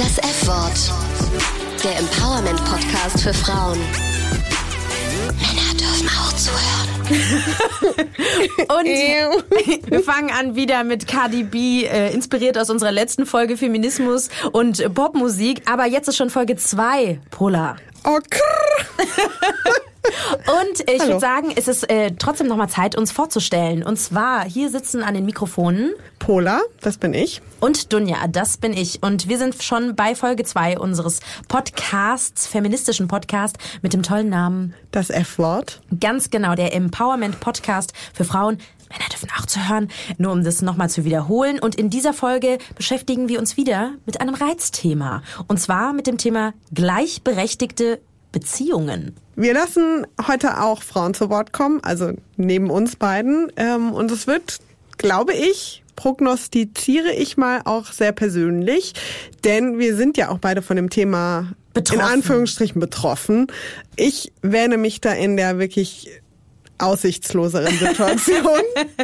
Das F-Wort. Der Empowerment-Podcast für Frauen. Männer dürfen auch zuhören. Und wir fangen an wieder mit Cardi B, äh, inspiriert aus unserer letzten Folge Feminismus und Popmusik. Aber jetzt ist schon Folge 2, Polar. Oh, krrr. Und ich würde sagen, es ist äh, trotzdem nochmal Zeit, uns vorzustellen. Und zwar, hier sitzen an den Mikrofonen Pola, das bin ich. und Dunja, das bin ich. Und wir sind schon bei Folge 2 unseres Podcasts, feministischen Podcast mit dem tollen Namen Das F-Wort. Ganz genau, der Empowerment Podcast für Frauen. Männer dürfen auch zu hören, nur um das nochmal zu wiederholen. Und in dieser Folge beschäftigen wir uns wieder mit einem Reizthema. Und zwar mit dem Thema gleichberechtigte Beziehungen. Wir lassen heute auch Frauen zu Wort kommen, also neben uns beiden. Ähm, Und es wird, glaube ich, prognostiziere ich mal auch sehr persönlich, denn wir sind ja auch beide von dem Thema Betroffen. in Anführungsstrichen betroffen. Ich wähne mich da in der wirklich aussichtsloseren Situation.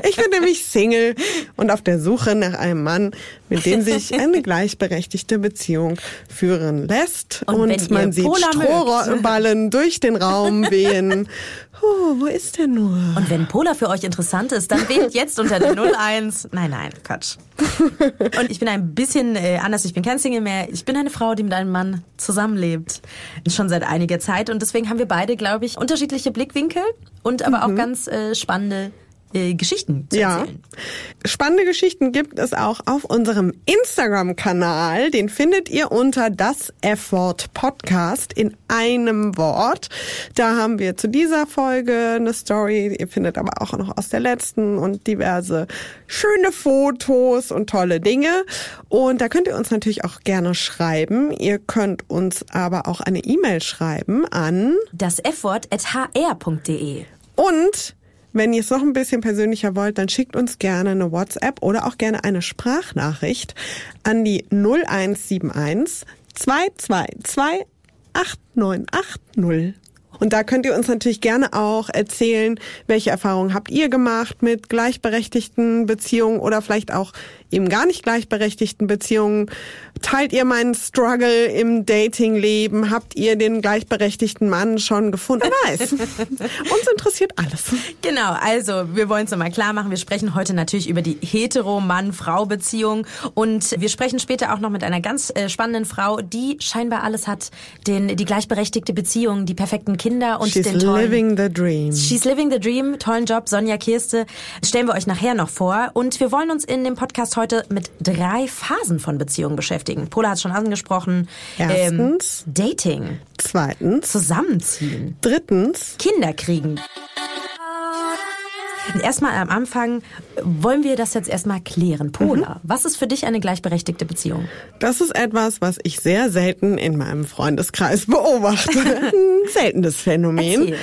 ich bin nämlich Single und auf der Suche nach einem Mann, mit dem sich eine gleichberechtigte Beziehung führen lässt. Und Und, man sieht. Strohballen durch den Raum wehen. Oh, wo ist der nur? Und wenn Pola für euch interessant ist, dann wählt jetzt unter der 01. Nein, nein, Quatsch. Und ich bin ein bisschen äh, anders. Ich bin kein Single mehr. Ich bin eine Frau, die mit einem Mann zusammenlebt. Schon seit einiger Zeit. Und deswegen haben wir beide, glaube ich, unterschiedliche Blickwinkel und aber auch ganz äh, spannende äh, Geschichten zu Ja. erzählen. Spannende Geschichten gibt es auch auf unserem Instagram-Kanal. Den findet ihr unter das F-Wort Podcast in einem Wort. Da haben wir zu dieser Folge eine Story. Ihr findet aber auch noch aus der letzten und diverse schöne Fotos und tolle Dinge. Und da könnt ihr uns natürlich auch gerne schreiben. Ihr könnt uns aber auch eine E-Mail schreiben an Das F-Wort at hr.de. und wenn ihr es noch ein bisschen persönlicher wollt, dann schickt uns gerne eine WhatsApp oder auch gerne eine Sprachnachricht an die 0171 222 8980. Und da könnt ihr uns natürlich gerne auch erzählen, welche Erfahrungen habt ihr gemacht mit gleichberechtigten Beziehungen oder vielleicht auch eben gar nicht gleichberechtigten Beziehungen. Teilt ihr meinen Struggle im Datingleben? Habt ihr den gleichberechtigten Mann schon gefunden? Wer weiß. Uns interessiert alles. Genau, also wir wollen es nochmal klar machen. Wir sprechen heute natürlich über die Hetero-Mann-Frau-Beziehung und wir sprechen später auch noch mit einer ganz äh, spannenden Frau, die scheinbar alles hat, den, die gleichberechtigte Beziehung, die perfekten Kinder und She's den tollen... living the dream. She's living the dream, tollen Job, Sonja Kirste. Stellen wir euch nachher noch vor. Und wir wollen uns in dem Podcast heute mit drei Phasen von Beziehungen beschäftigen. Pola hat schon angesprochen. Erstens. Ähm, Dating, Zweitens. Zusammenziehen, Drittens. Kinder kriegen. Erstmal am Anfang wollen wir das jetzt erstmal klären. Pola, was ist für dich eine gleichberechtigte Beziehung? Das ist etwas, was ich sehr selten in meinem Freundeskreis beobachte. Ein seltenes Phänomen.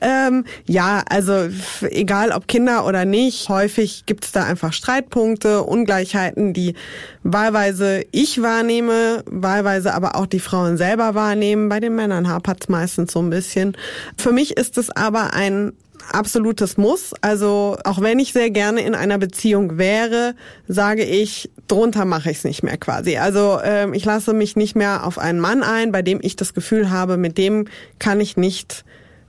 Ähm, ja, also egal ob Kinder oder nicht, häufig gibt es da einfach Streitpunkte, Ungleichheiten, die wahlweise ich wahrnehme, wahlweise aber auch die Frauen selber wahrnehmen. Bei den Männern hapert es meistens so ein bisschen. Für mich ist es aber ein absolutes Muss. Also auch wenn ich sehr gerne in einer Beziehung wäre, sage ich, drunter mache ich es nicht mehr quasi. Also ähm, ich lasse mich nicht mehr auf einen Mann ein, bei dem ich das Gefühl habe, mit dem kann ich nicht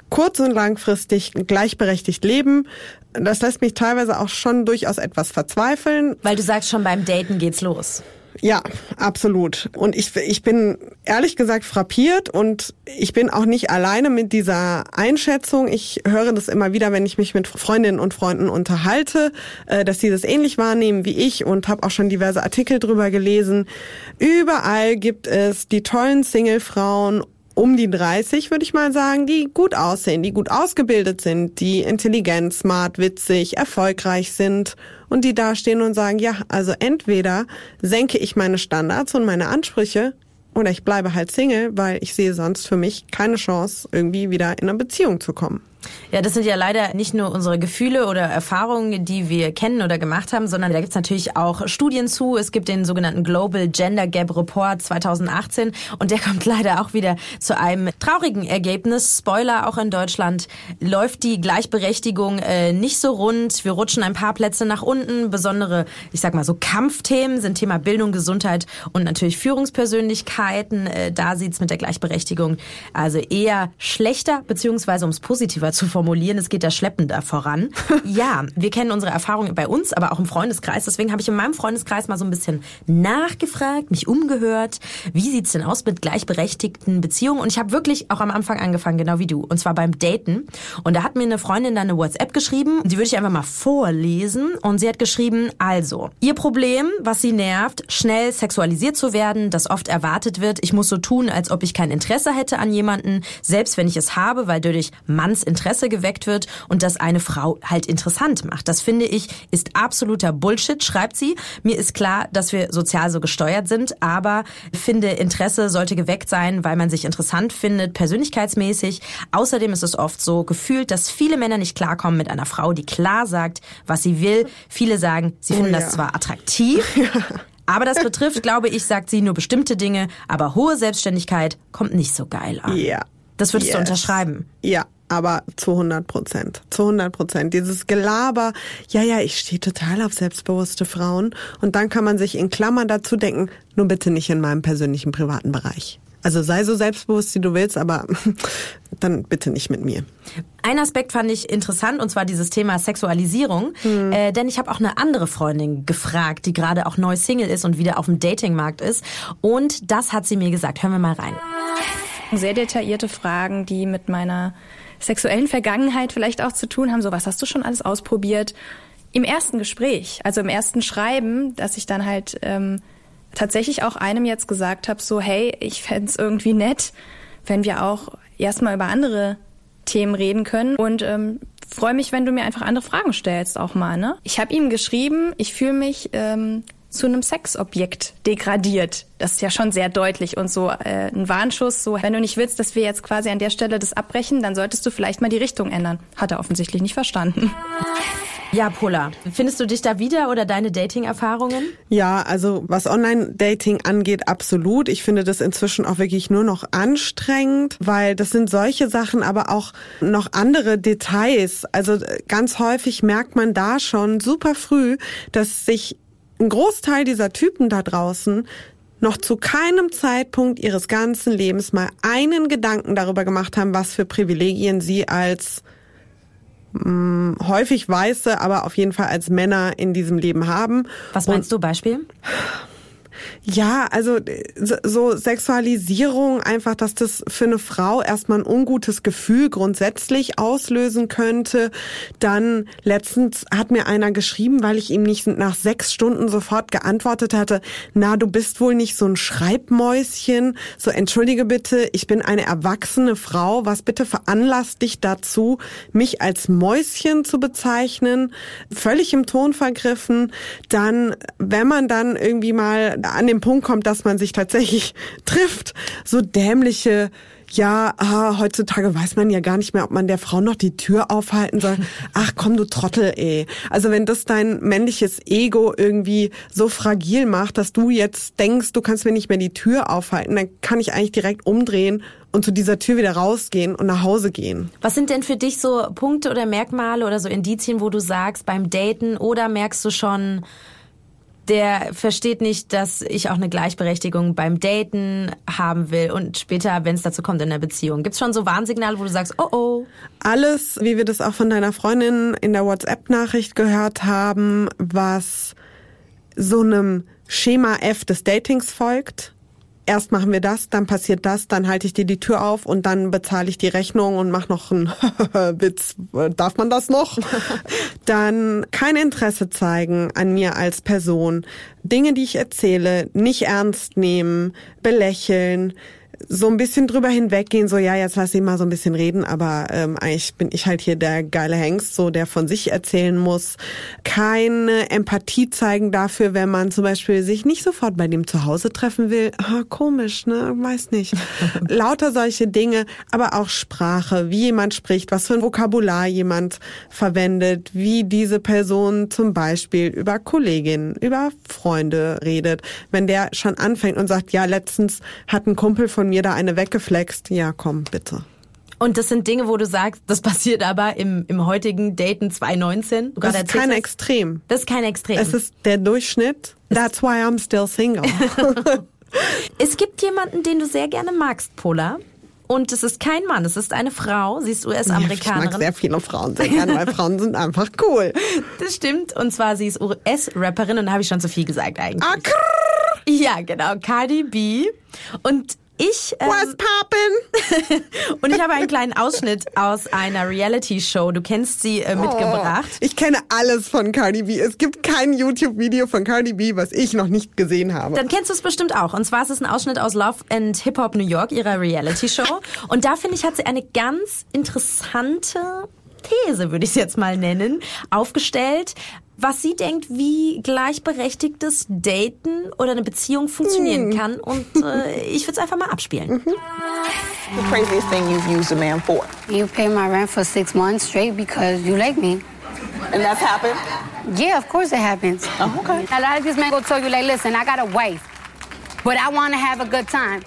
kurz- und langfristig gleichberechtigt leben. Das lässt mich teilweise auch schon durchaus etwas verzweifeln. Weil du sagst schon, beim Daten geht's los. Ja, absolut. Und ich, ich bin ehrlich gesagt frappiert und ich bin auch nicht alleine mit dieser Einschätzung. Ich höre das immer wieder, wenn ich mich mit Freundinnen und Freunden unterhalte, äh, dass sie das ähnlich wahrnehmen wie ich und habe auch schon diverse Artikel drüber gelesen. Überall gibt es die tollen Single-Frauen um die 30, würde ich mal sagen, die gut aussehen, die gut ausgebildet sind, die intelligent, smart, witzig, erfolgreich sind und die da stehen und sagen, ja, also entweder senke ich meine Standards und meine Ansprüche oder ich bleibe halt Single, weil ich sehe sonst für mich keine Chance, irgendwie wieder in eine Beziehung zu kommen. Ja, das sind ja leider nicht nur unsere Gefühle oder Erfahrungen, die wir kennen oder gemacht haben, sondern da gibt's natürlich auch Studien zu. Es gibt den sogenannten Global Gender Gap Report 2018 und der kommt leider auch wieder zu einem traurigen Ergebnis. Spoiler, auch in Deutschland läuft die Gleichberechtigung äh, nicht so rund. Wir rutschen ein paar Plätze nach unten. Besondere, ich sag mal so Kampfthemen sind Thema Bildung, Gesundheit und natürlich Führungspersönlichkeiten. Äh, da sieht's mit der Gleichberechtigung also eher schlechter, beziehungsweise ums positiver zu formulieren, es geht da schleppender voran. ja, wir kennen unsere Erfahrungen bei uns, aber auch im Freundeskreis. Deswegen habe ich in meinem Freundeskreis mal so ein bisschen nachgefragt, mich umgehört. Wie sieht's denn aus mit gleichberechtigten Beziehungen? Und ich habe wirklich auch am Anfang angefangen, genau wie du. Und zwar beim Daten. Und da hat mir eine Freundin dann eine WhatsApp geschrieben. Die würde ich einfach mal vorlesen. Und sie hat geschrieben, also, ihr Problem, was sie nervt, schnell sexualisiert zu werden, das oft erwartet wird. Ich muss so tun, als ob ich kein Interesse hätte an jemanden, selbst wenn ich es habe, weil dadurch Manns Interesse geweckt wird und das eine Frau halt interessant macht. Das finde ich ist absoluter Bullshit, schreibt sie. Mir ist klar, dass wir sozial so gesteuert sind, aber finde Interesse sollte geweckt sein, weil man sich interessant findet, persönlichkeitsmäßig. Außerdem ist es oft so gefühlt, dass viele Männer nicht klarkommen mit einer Frau, die klar sagt, was sie will. Viele sagen, sie finden oh, ja. das zwar attraktiv, Aber das betrifft, glaube ich, sagt sie nur bestimmte Dinge, aber hohe Selbstständigkeit kommt nicht so geil an. Ja. Das würdest yes. du unterschreiben? Ja, aber zu 100 Prozent. Zu 100 Prozent. Dieses Gelaber, ja, ja, ich stehe total auf selbstbewusste Frauen. Und dann kann man sich in Klammern dazu denken, nur bitte nicht in meinem persönlichen privaten Bereich. Also sei so selbstbewusst, wie du willst, aber dann bitte nicht mit mir. Ein Aspekt fand ich interessant und zwar dieses Thema Sexualisierung, hm. äh, denn ich habe auch eine andere Freundin gefragt, die gerade auch neu Single ist und wieder auf dem Datingmarkt ist und das hat sie mir gesagt. Hören wir mal rein. Sehr detaillierte Fragen, die mit meiner sexuellen Vergangenheit vielleicht auch zu tun haben. So, was hast du schon alles ausprobiert? Im ersten Gespräch, also im ersten Schreiben, dass ich dann halt ähm, tatsächlich auch einem jetzt gesagt habe, so, hey, ich fände irgendwie nett, wenn wir auch erstmal über andere Themen reden können und ähm, freue mich, wenn du mir einfach andere Fragen stellst auch mal. Ne? Ich habe ihm geschrieben, ich fühle mich ähm, zu einem Sexobjekt degradiert. Das ist ja schon sehr deutlich und so äh, ein Warnschuss, so wenn du nicht willst, dass wir jetzt quasi an der Stelle das abbrechen, dann solltest du vielleicht mal die Richtung ändern. Hat er offensichtlich nicht verstanden. Ja, Pola, findest du dich da wieder oder deine Dating-Erfahrungen? Ja, also was Online-Dating angeht, absolut. Ich finde das inzwischen auch wirklich nur noch anstrengend, weil das sind solche Sachen, aber auch noch andere Details. Also ganz häufig merkt man da schon super früh, dass sich ein Großteil dieser Typen da draußen noch zu keinem Zeitpunkt ihres ganzen Lebens mal einen Gedanken darüber gemacht haben, was für Privilegien sie als mh, mm, häufig weiße, aber auf jeden Fall als Männer in diesem Leben haben. Was meinst Und, du Beispiel? Ja, also so Sexualisierung einfach, dass das für eine Frau erstmal ein ungutes Gefühl grundsätzlich auslösen könnte. Dann letztens hat mir einer geschrieben, weil ich ihm nicht nach sechs Stunden sofort geantwortet hatte, na, du bist wohl nicht so ein Schreibmäuschen. So, entschuldige bitte, ich bin eine erwachsene Frau. Was bitte veranlasst dich dazu, mich als Mäuschen zu bezeichnen? Völlig im Ton vergriffen. Dann, wenn man dann irgendwie mal an dem Punkt kommt, dass man sich tatsächlich trifft, so dämliche ja, ah, heutzutage weiß man ja gar nicht mehr, ob man der Frau noch die Tür aufhalten soll. Ach komm, du Trottel, ey. Also wenn das dein männliches Ego irgendwie so fragil macht, dass du jetzt denkst, du kannst mir nicht mehr die Tür aufhalten, dann kann ich eigentlich direkt umdrehen und zu dieser Tür wieder rausgehen und nach Hause gehen. Was sind denn für dich so Punkte oder Merkmale oder so Indizien, wo du sagst, beim Daten oder merkst du schon, der versteht nicht, dass ich auch eine Gleichberechtigung beim Daten haben will und später, wenn es dazu kommt in der Beziehung. Gibt's schon so Warnsignale, wo du sagst, oh oh? Alles, wie wir das auch von deiner Freundin in der WhatsApp-Nachricht gehört haben, was so einem Schema F des Datings folgt erst machen wir das, dann passiert das, dann halte ich dir die Tür auf und dann bezahle ich die Rechnung und mach noch einen Witz. Darf man das noch? dann kein Interesse zeigen an mir als Person. Dinge, die ich erzähle, nicht ernst nehmen, belächeln so ein bisschen drüber hinweggehen, so ja, jetzt lass ihn mal so ein bisschen reden, aber ähm, eigentlich bin ich halt hier der geile Hengst, so der von sich erzählen muss. Keine Empathie zeigen dafür, wenn man zum Beispiel sich nicht sofort bei dem zu Hause treffen will. Ah, komisch, ne? Weiß nicht. Lauter solche Dinge, aber auch Sprache, wie jemand spricht, was für ein Vokabular jemand verwendet, wie diese Person zum Beispiel über Kolleginnen, über Freunde redet. Wenn der schon anfängt und sagt, ja, letztens hat ein Kumpel von mir da eine weggeflext. Ja, komm, bitte. Und das sind Dinge, wo du sagst, das passiert aber im, im heutigen Daten 2019. Das ist kein. Extrem. Das ist kein Extrem. Es ist der Durchschnitt. That's why I'm still single. es gibt jemanden, den du sehr gerne magst, Pola. Und es ist kein Mann, es ist eine Frau. Sie ist US-Amerikanerin. ich mag sehr viele Frauen sehr gerne, weil Frauen sind einfach cool. Das stimmt. Und zwar, sie ist US-Rapperin und da habe ich schon zu viel gesagt eigentlich. Ah, ja, genau. Cardi B. Und ich. Ähm, Was poppin'? und ich habe einen kleinen Ausschnitt aus einer Reality-Show. Du kennst sie äh, mitgebracht. Oh, ich kenne alles von Cardi B. Es gibt kein YouTube-Video von Cardi B, was ich noch nicht gesehen habe. Dann kennst du es bestimmt auch. Und zwar ist es ein Ausschnitt aus Love and Hip Hop New York, ihrer Reality-Show. und da finde ich, hat sie eine ganz interessante These, würde ich es jetzt mal nennen, aufgestellt was sie denkt, wie gleichberechtigtes Daten oder eine Beziehung funktionieren mm. kann. Und äh, ich würde es einfach mal abspielen. Mm -hmm. The craziest thing you've used a man for? You pay my rent for six months straight because you like me. And that's happened? Yeah, of course it happens. Oh, okay. A lot of these men will tell you, like, listen, I got a wife, but I want to have a good time.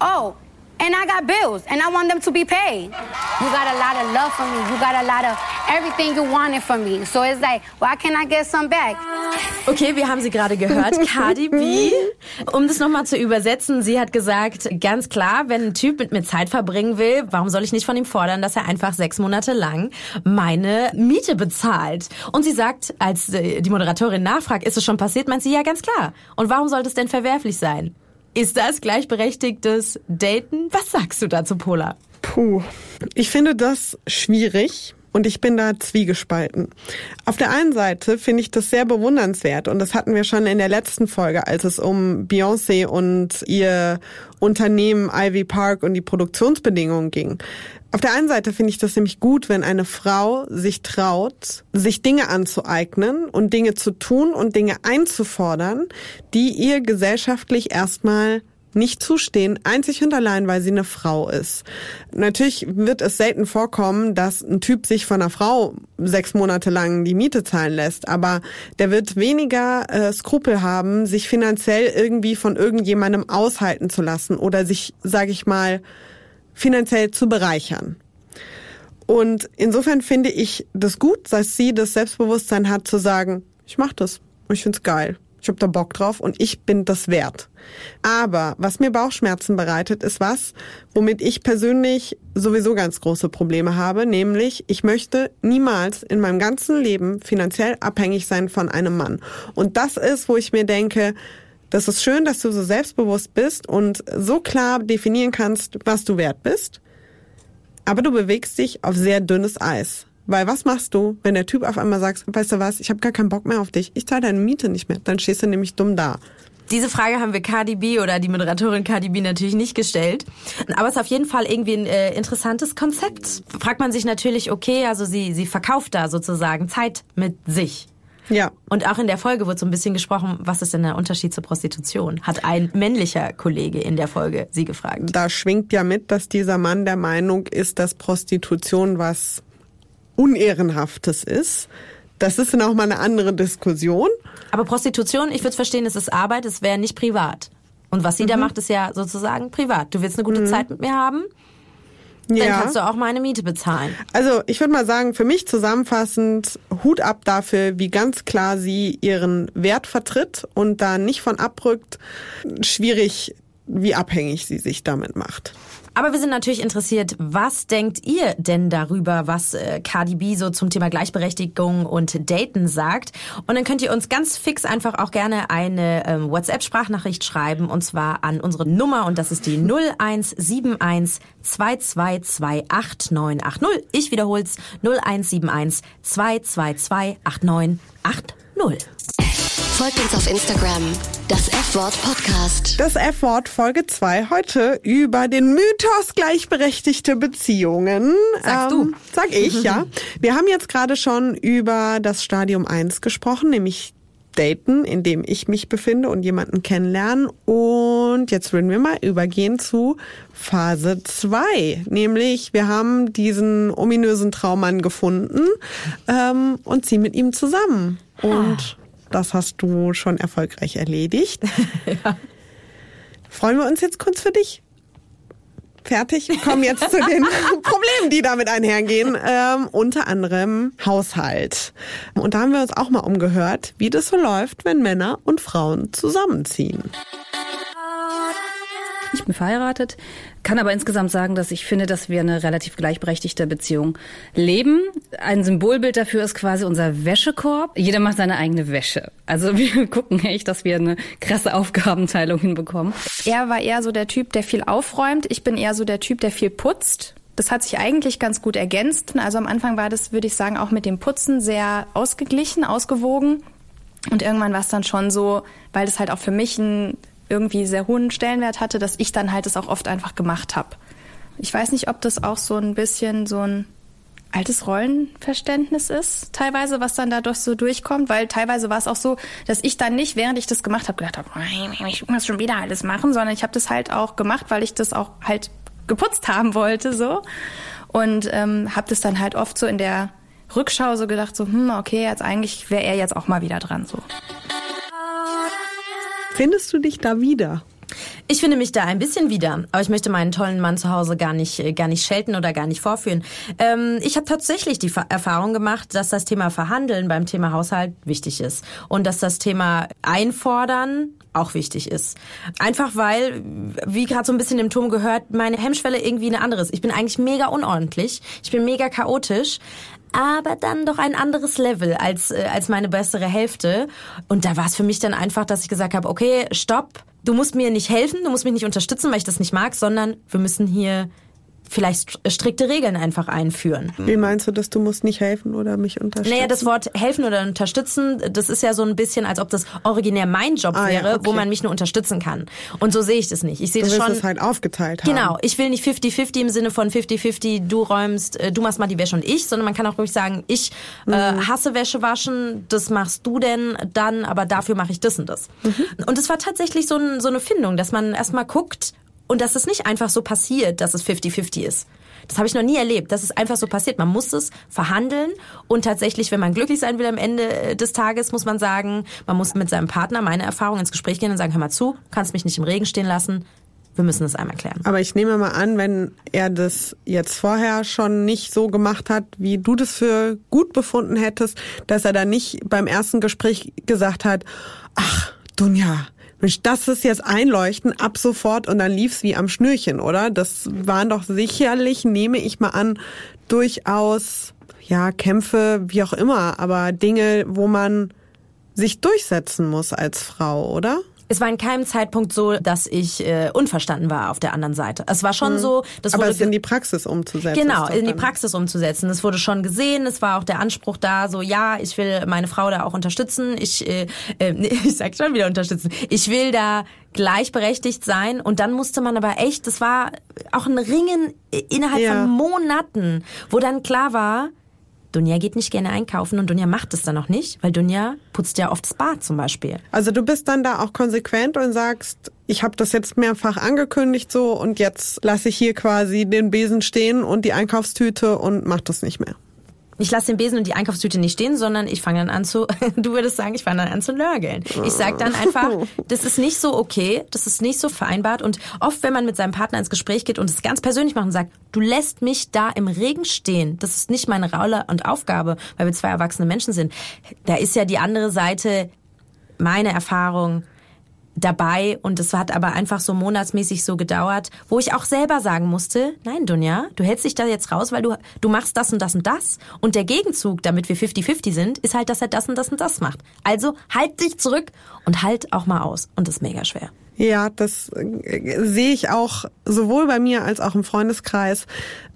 Oh, and I got bills and I want them to be paid. You got a lot of love for me. You got a lot of everything you wanted from me. So it's like, why can't I get some back? Okay, wir haben sie gerade gehört. Cardi B. Um das nochmal zu übersetzen, sie hat gesagt, ganz klar, wenn ein Typ mit mir Zeit verbringen will, warum soll ich nicht von ihm fordern, dass er einfach sechs Monate lang meine Miete bezahlt? Und sie sagt, als äh, die Moderatorin nachfragt, ist es schon passiert, meint sie, ja, ganz klar. Und warum sollte es denn verwerflich sein? Ist das gleichberechtigtes Daten? Was sagst du dazu, Pola? Puh, ich finde das schwierig. Und ich bin da zwiegespalten. Auf der einen Seite finde ich das sehr bewundernswert und das hatten wir schon in der letzten Folge, als es um Beyoncé und ihr Unternehmen Ivy Park und die Produktionsbedingungen ging. Auf der einen Seite finde ich das nämlich gut, wenn eine Frau sich traut, sich Dinge anzueignen und Dinge zu tun und Dinge einzufordern, die ihr gesellschaftlich erstmal nicht zustehen, einzig und allein, weil sie eine Frau ist. Natürlich wird es selten vorkommen, dass ein Typ sich von einer Frau sechs Monate lang die Miete zahlen lässt, aber der wird weniger äh, Skrupel haben, sich finanziell irgendwie von irgendjemandem aushalten zu lassen oder sich, sage ich mal, finanziell zu bereichern. Und insofern finde ich das gut, dass sie das Selbstbewusstsein hat zu sagen, ich mach das, ich find's geil. Ich habe da Bock drauf und ich bin das wert. Aber was mir Bauchschmerzen bereitet, ist was, womit ich persönlich sowieso ganz große Probleme habe, nämlich ich möchte niemals in meinem ganzen Leben finanziell abhängig sein von einem Mann. Und das ist, wo ich mir denke, das ist schön, dass du so selbstbewusst bist und so klar definieren kannst, was du wert bist. Aber du bewegst dich auf sehr dünnes Eis. Weil was machst du, wenn der Typ auf einmal sagt, weißt du was, ich habe gar keinen Bock mehr auf dich, ich zahle deine Miete nicht mehr, dann stehst du nämlich dumm da. Diese Frage haben wir Cardi B oder die Moderatorin Cardi B natürlich nicht gestellt. Aber es ist auf jeden Fall irgendwie ein äh, interessantes Konzept. Fragt man sich natürlich, okay, also sie, sie verkauft da sozusagen Zeit mit sich. Ja. Und auch in der Folge wird so ein bisschen gesprochen, was ist denn der Unterschied zur Prostitution? Hat ein männlicher Kollege in der Folge sie gefragt. Da schwingt ja mit, dass dieser Mann der Meinung ist, dass Prostitution was Unehrenhaftes ist. Das ist dann auch mal eine andere Diskussion. Aber Prostitution, ich würde es verstehen, es ist Arbeit, es wäre nicht privat. Und was sie mhm. da macht, ist ja sozusagen privat. Du willst eine gute mhm. Zeit mit mir haben, dann ja. kannst du auch meine Miete bezahlen. Also ich würde mal sagen, für mich zusammenfassend, Hut ab dafür, wie ganz klar sie ihren Wert vertritt und da nicht von abrückt. Schwierig, wie abhängig sie sich damit macht. Aber wir sind natürlich interessiert, was denkt ihr denn darüber, was äh, Cardi B so zum Thema Gleichberechtigung und Daten sagt? Und dann könnt ihr uns ganz fix einfach auch gerne eine ähm, WhatsApp-Sprachnachricht schreiben und zwar an unsere Nummer und das ist die 0171 2228980. Ich wiederhol's 0171 2228980. Folgt uns auf Instagram. Das F-Wort Podcast. Das F-Wort Folge 2 heute über den Mythos gleichberechtigte Beziehungen. Sagst du. Sag ich, ja. Wir haben jetzt gerade schon über das Stadium 1 gesprochen, nämlich Daten, in dem ich mich befinde und jemanden kennenlernen. Und jetzt würden wir mal übergehen zu Phase 2. Nämlich, wir haben diesen ominösen Traummann gefunden ähm, und ziehen mit ihm zusammen. Und das hast du schon erfolgreich erledigt. Freuen wir uns jetzt kurz für dich? Fertig. Wir kommen jetzt zu den Problemen, die damit einhergehen. Ähm, unter anderem Haushalt. Und da haben wir uns auch mal umgehört, wie das so läuft, wenn Männer und Frauen zusammenziehen. Ich bin verheiratet, kann aber insgesamt sagen, dass ich finde, dass wir eine relativ gleichberechtigte Beziehung leben. Ein Symbolbild dafür ist quasi unser Wäschekorb. Jeder macht seine eigene Wäsche. Also wir gucken echt, dass wir eine krasse Aufgabenteilung hinbekommen. Er war eher so der Typ, der viel aufräumt. Ich bin eher so der Typ, der viel putzt. Das hat sich eigentlich ganz gut ergänzt. Also am Anfang war das, würde ich sagen, auch mit dem Putzen sehr ausgeglichen, ausgewogen. Und irgendwann war es dann schon so, weil das halt auch für mich ein irgendwie sehr hohen Stellenwert hatte, dass ich dann halt es auch oft einfach gemacht habe. Ich weiß nicht, ob das auch so ein bisschen so ein altes Rollenverständnis ist, teilweise, was dann dadurch so durchkommt, weil teilweise war es auch so, dass ich dann nicht, während ich das gemacht habe, gedacht habe, ich muss schon wieder alles machen, sondern ich habe das halt auch gemacht, weil ich das auch halt geputzt haben wollte, so und ähm, habe das dann halt oft so in der Rückschau so gedacht, so hm, okay, jetzt eigentlich wäre er jetzt auch mal wieder dran, so. Findest du dich da wieder? Ich finde mich da ein bisschen wieder, aber ich möchte meinen tollen Mann zu Hause gar nicht, äh, gar nicht schelten oder gar nicht vorführen. Ähm, ich habe tatsächlich die Fa Erfahrung gemacht, dass das Thema Verhandeln beim Thema Haushalt wichtig ist und dass das Thema Einfordern auch wichtig ist. Einfach weil, wie gerade so ein bisschen im Turm gehört, meine Hemmschwelle irgendwie eine andere ist. Ich bin eigentlich mega unordentlich, ich bin mega chaotisch, aber dann doch ein anderes Level als, äh, als meine bessere Hälfte. Und da war es für mich dann einfach, dass ich gesagt habe, okay, stopp, du musst mir nicht helfen, du musst mich nicht unterstützen, weil ich das nicht mag, sondern wir müssen hier vielleicht strikte Regeln einfach einführen. Wie meinst du, dass du musst nicht helfen oder mich unterstützen? Naja, das Wort helfen oder unterstützen, das ist ja so ein bisschen, als ob das originär mein Job Ah, ja, wäre, okay. wo man mich nur unterstützen kann. Und so sehe ich das nicht. Ich sehe das schon. es halt aufgeteilt haben. Genau, ich will nicht 50-50 im Sinne von 50-50, du räumst, äh, du machst mal die Wäsche und ich, sondern man kann auch ruhig sagen, ich äh, hasse Wäsche waschen, das machst du denn dann, aber dafür mache ich das und das. Und es war tatsächlich so, ein, so eine Findung, dass man erstmal guckt und dass es nicht einfach so passiert, dass es 50-50 ist. Das habe ich noch nie erlebt, dass es einfach so passiert. Man muss es verhandeln und tatsächlich, wenn man glücklich sein will am Ende äh, des Tages, muss man sagen, man muss mit seinem Partner, meine Erfahrung, ins Gespräch gehen und sagen, hör mal zu, kannst mich nicht im Regen stehen lassen, wir müssen es einmal klären. Aber ich nehme mal an, wenn er das jetzt vorher schon nicht so gemacht hat, wie du das für gut befunden hättest, dass er dann nicht beim ersten Gespräch gesagt hat, ach, Dunja, Mensch, das ist jetzt einleuchten ab sofort und dann lief's wie am Schnürchen, oder? Das waren doch sicherlich, nehme ich mal an, durchaus, ja, Kämpfe, wie auch immer, aber Dinge, wo man sich durchsetzen muss als Frau, oder? Es war in keinem Zeitpunkt so, dass ich äh, unverstanden war auf der anderen Seite. Es war schon so, das Mhm. Aber es in die Praxis umzusetzen. Genau, in die Praxis umzusetzen. Es wurde schon gesehen, es war auch der Anspruch da, so ja, ich will meine Frau da auch unterstützen. Ich, äh, äh, ich sag schon wieder unterstützen. Ich will da gleichberechtigt sein. Und dann musste man aber echt, das war auch ein Ringen innerhalb Ja. von Monaten, wo dann klar war, Dunja geht nicht gerne einkaufen und Dunja macht es dann auch nicht, weil Dunja putzt ja oft das Bad zum Beispiel. Also du bist dann da auch konsequent und sagst, ich habe das jetzt mehrfach angekündigt so und jetzt lasse ich hier quasi den Besen stehen und die Einkaufstüte und mach das nicht mehr. Ich lasse den Besen und die Einkaufstüte nicht stehen, sondern ich fange dann an zu, du würdest sagen, ich fange dann an zu nörgeln. Ich sag dann einfach, das ist nicht so okay, das ist nicht so vereinbart. Und oft, wenn man mit seinem Partner ins Gespräch geht und es ganz persönlich macht und sagt, du lässt mich da im Regen stehen, das ist nicht meine Rolle und Aufgabe, weil wir zwei erwachsene Menschen sind. Da ist ja die andere Seite, meine Erfahrung, dabei und es hat aber einfach so monatsmäßig so gedauert, wo ich auch selber sagen musste, nein Dunja, du hältst dich da jetzt raus, weil du du machst das und das und das und der Gegenzug, damit wir 50-50 sind, ist halt, dass er das und das und das macht. Also halt dich zurück und halt auch mal aus und das ist mega schwer. Ja, das äh, sehe ich auch sowohl bei mir als auch im Freundeskreis.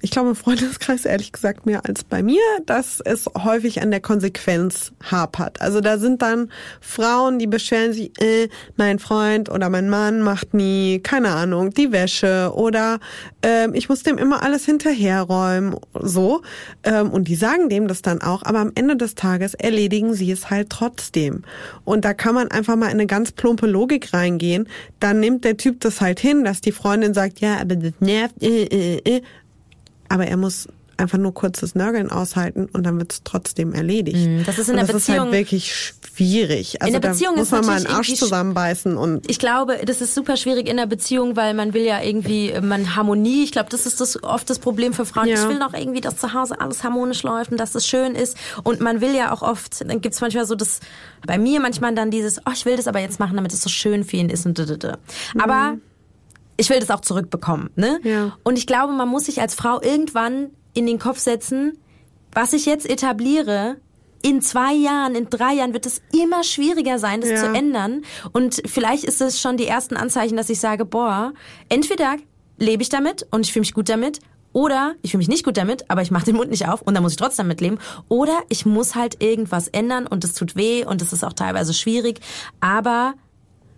Ich glaube im Freundeskreis ehrlich gesagt mehr als bei mir, dass es häufig an der Konsequenz hapert. Also da sind dann Frauen, die beschweren sich, äh, mein Freund oder mein Mann macht nie, keine Ahnung, die Wäsche oder ähm, ich muss dem immer alles hinterherräumen, so. Ähm, und die sagen dem das dann auch, aber am Ende des Tages erledigen sie es halt trotzdem. Und da kann man einfach mal in eine ganz plumpe Logik reingehen. Dann nimmt der Typ das halt hin, dass die Freundin sagt, ja, aber das nervt, äh, äh, äh. Aber er muss einfach nur kurzes Nörgeln aushalten und dann wird es trotzdem erledigt. Das ist in und der das Beziehung- ist halt wirklich schwierig. Also der da Beziehung muss ist man mal einen Arsch zusammenbeißen und Ich glaube, das ist super schwierig in der Beziehung, weil man will ja irgendwie, man Harmonie, ich glaube, das ist das oft das Problem für Frauen. Ja. Ich will doch irgendwie, dass zu Hause alles harmonisch läuft und dass es schön ist. Und man will ja auch oft, dann gibt's manchmal so das, bei mir manchmal dann dieses, oh, ich will das aber jetzt machen, damit es so schön für ihn ist und da, da, da. Aber ich will das auch zurückbekommen, ne? Ja. Und ich glaube, man muss sich als Frau irgendwann in den Kopf setzen, was ich jetzt etabliere, in zwei Jahren, in drei Jahren wird es immer schwieriger sein, das Ja. zu ändern. Und vielleicht ist es schon die ersten Anzeichen, dass ich sage, boah, entweder lebe ich damit und ich fühle mich gut damit, oder ich fühle mich nicht gut damit, aber ich mache den Mund nicht auf und dann muss ich trotzdem damit leben. Oder ich muss halt irgendwas ändern und es tut weh und es ist auch teilweise schwierig. Aber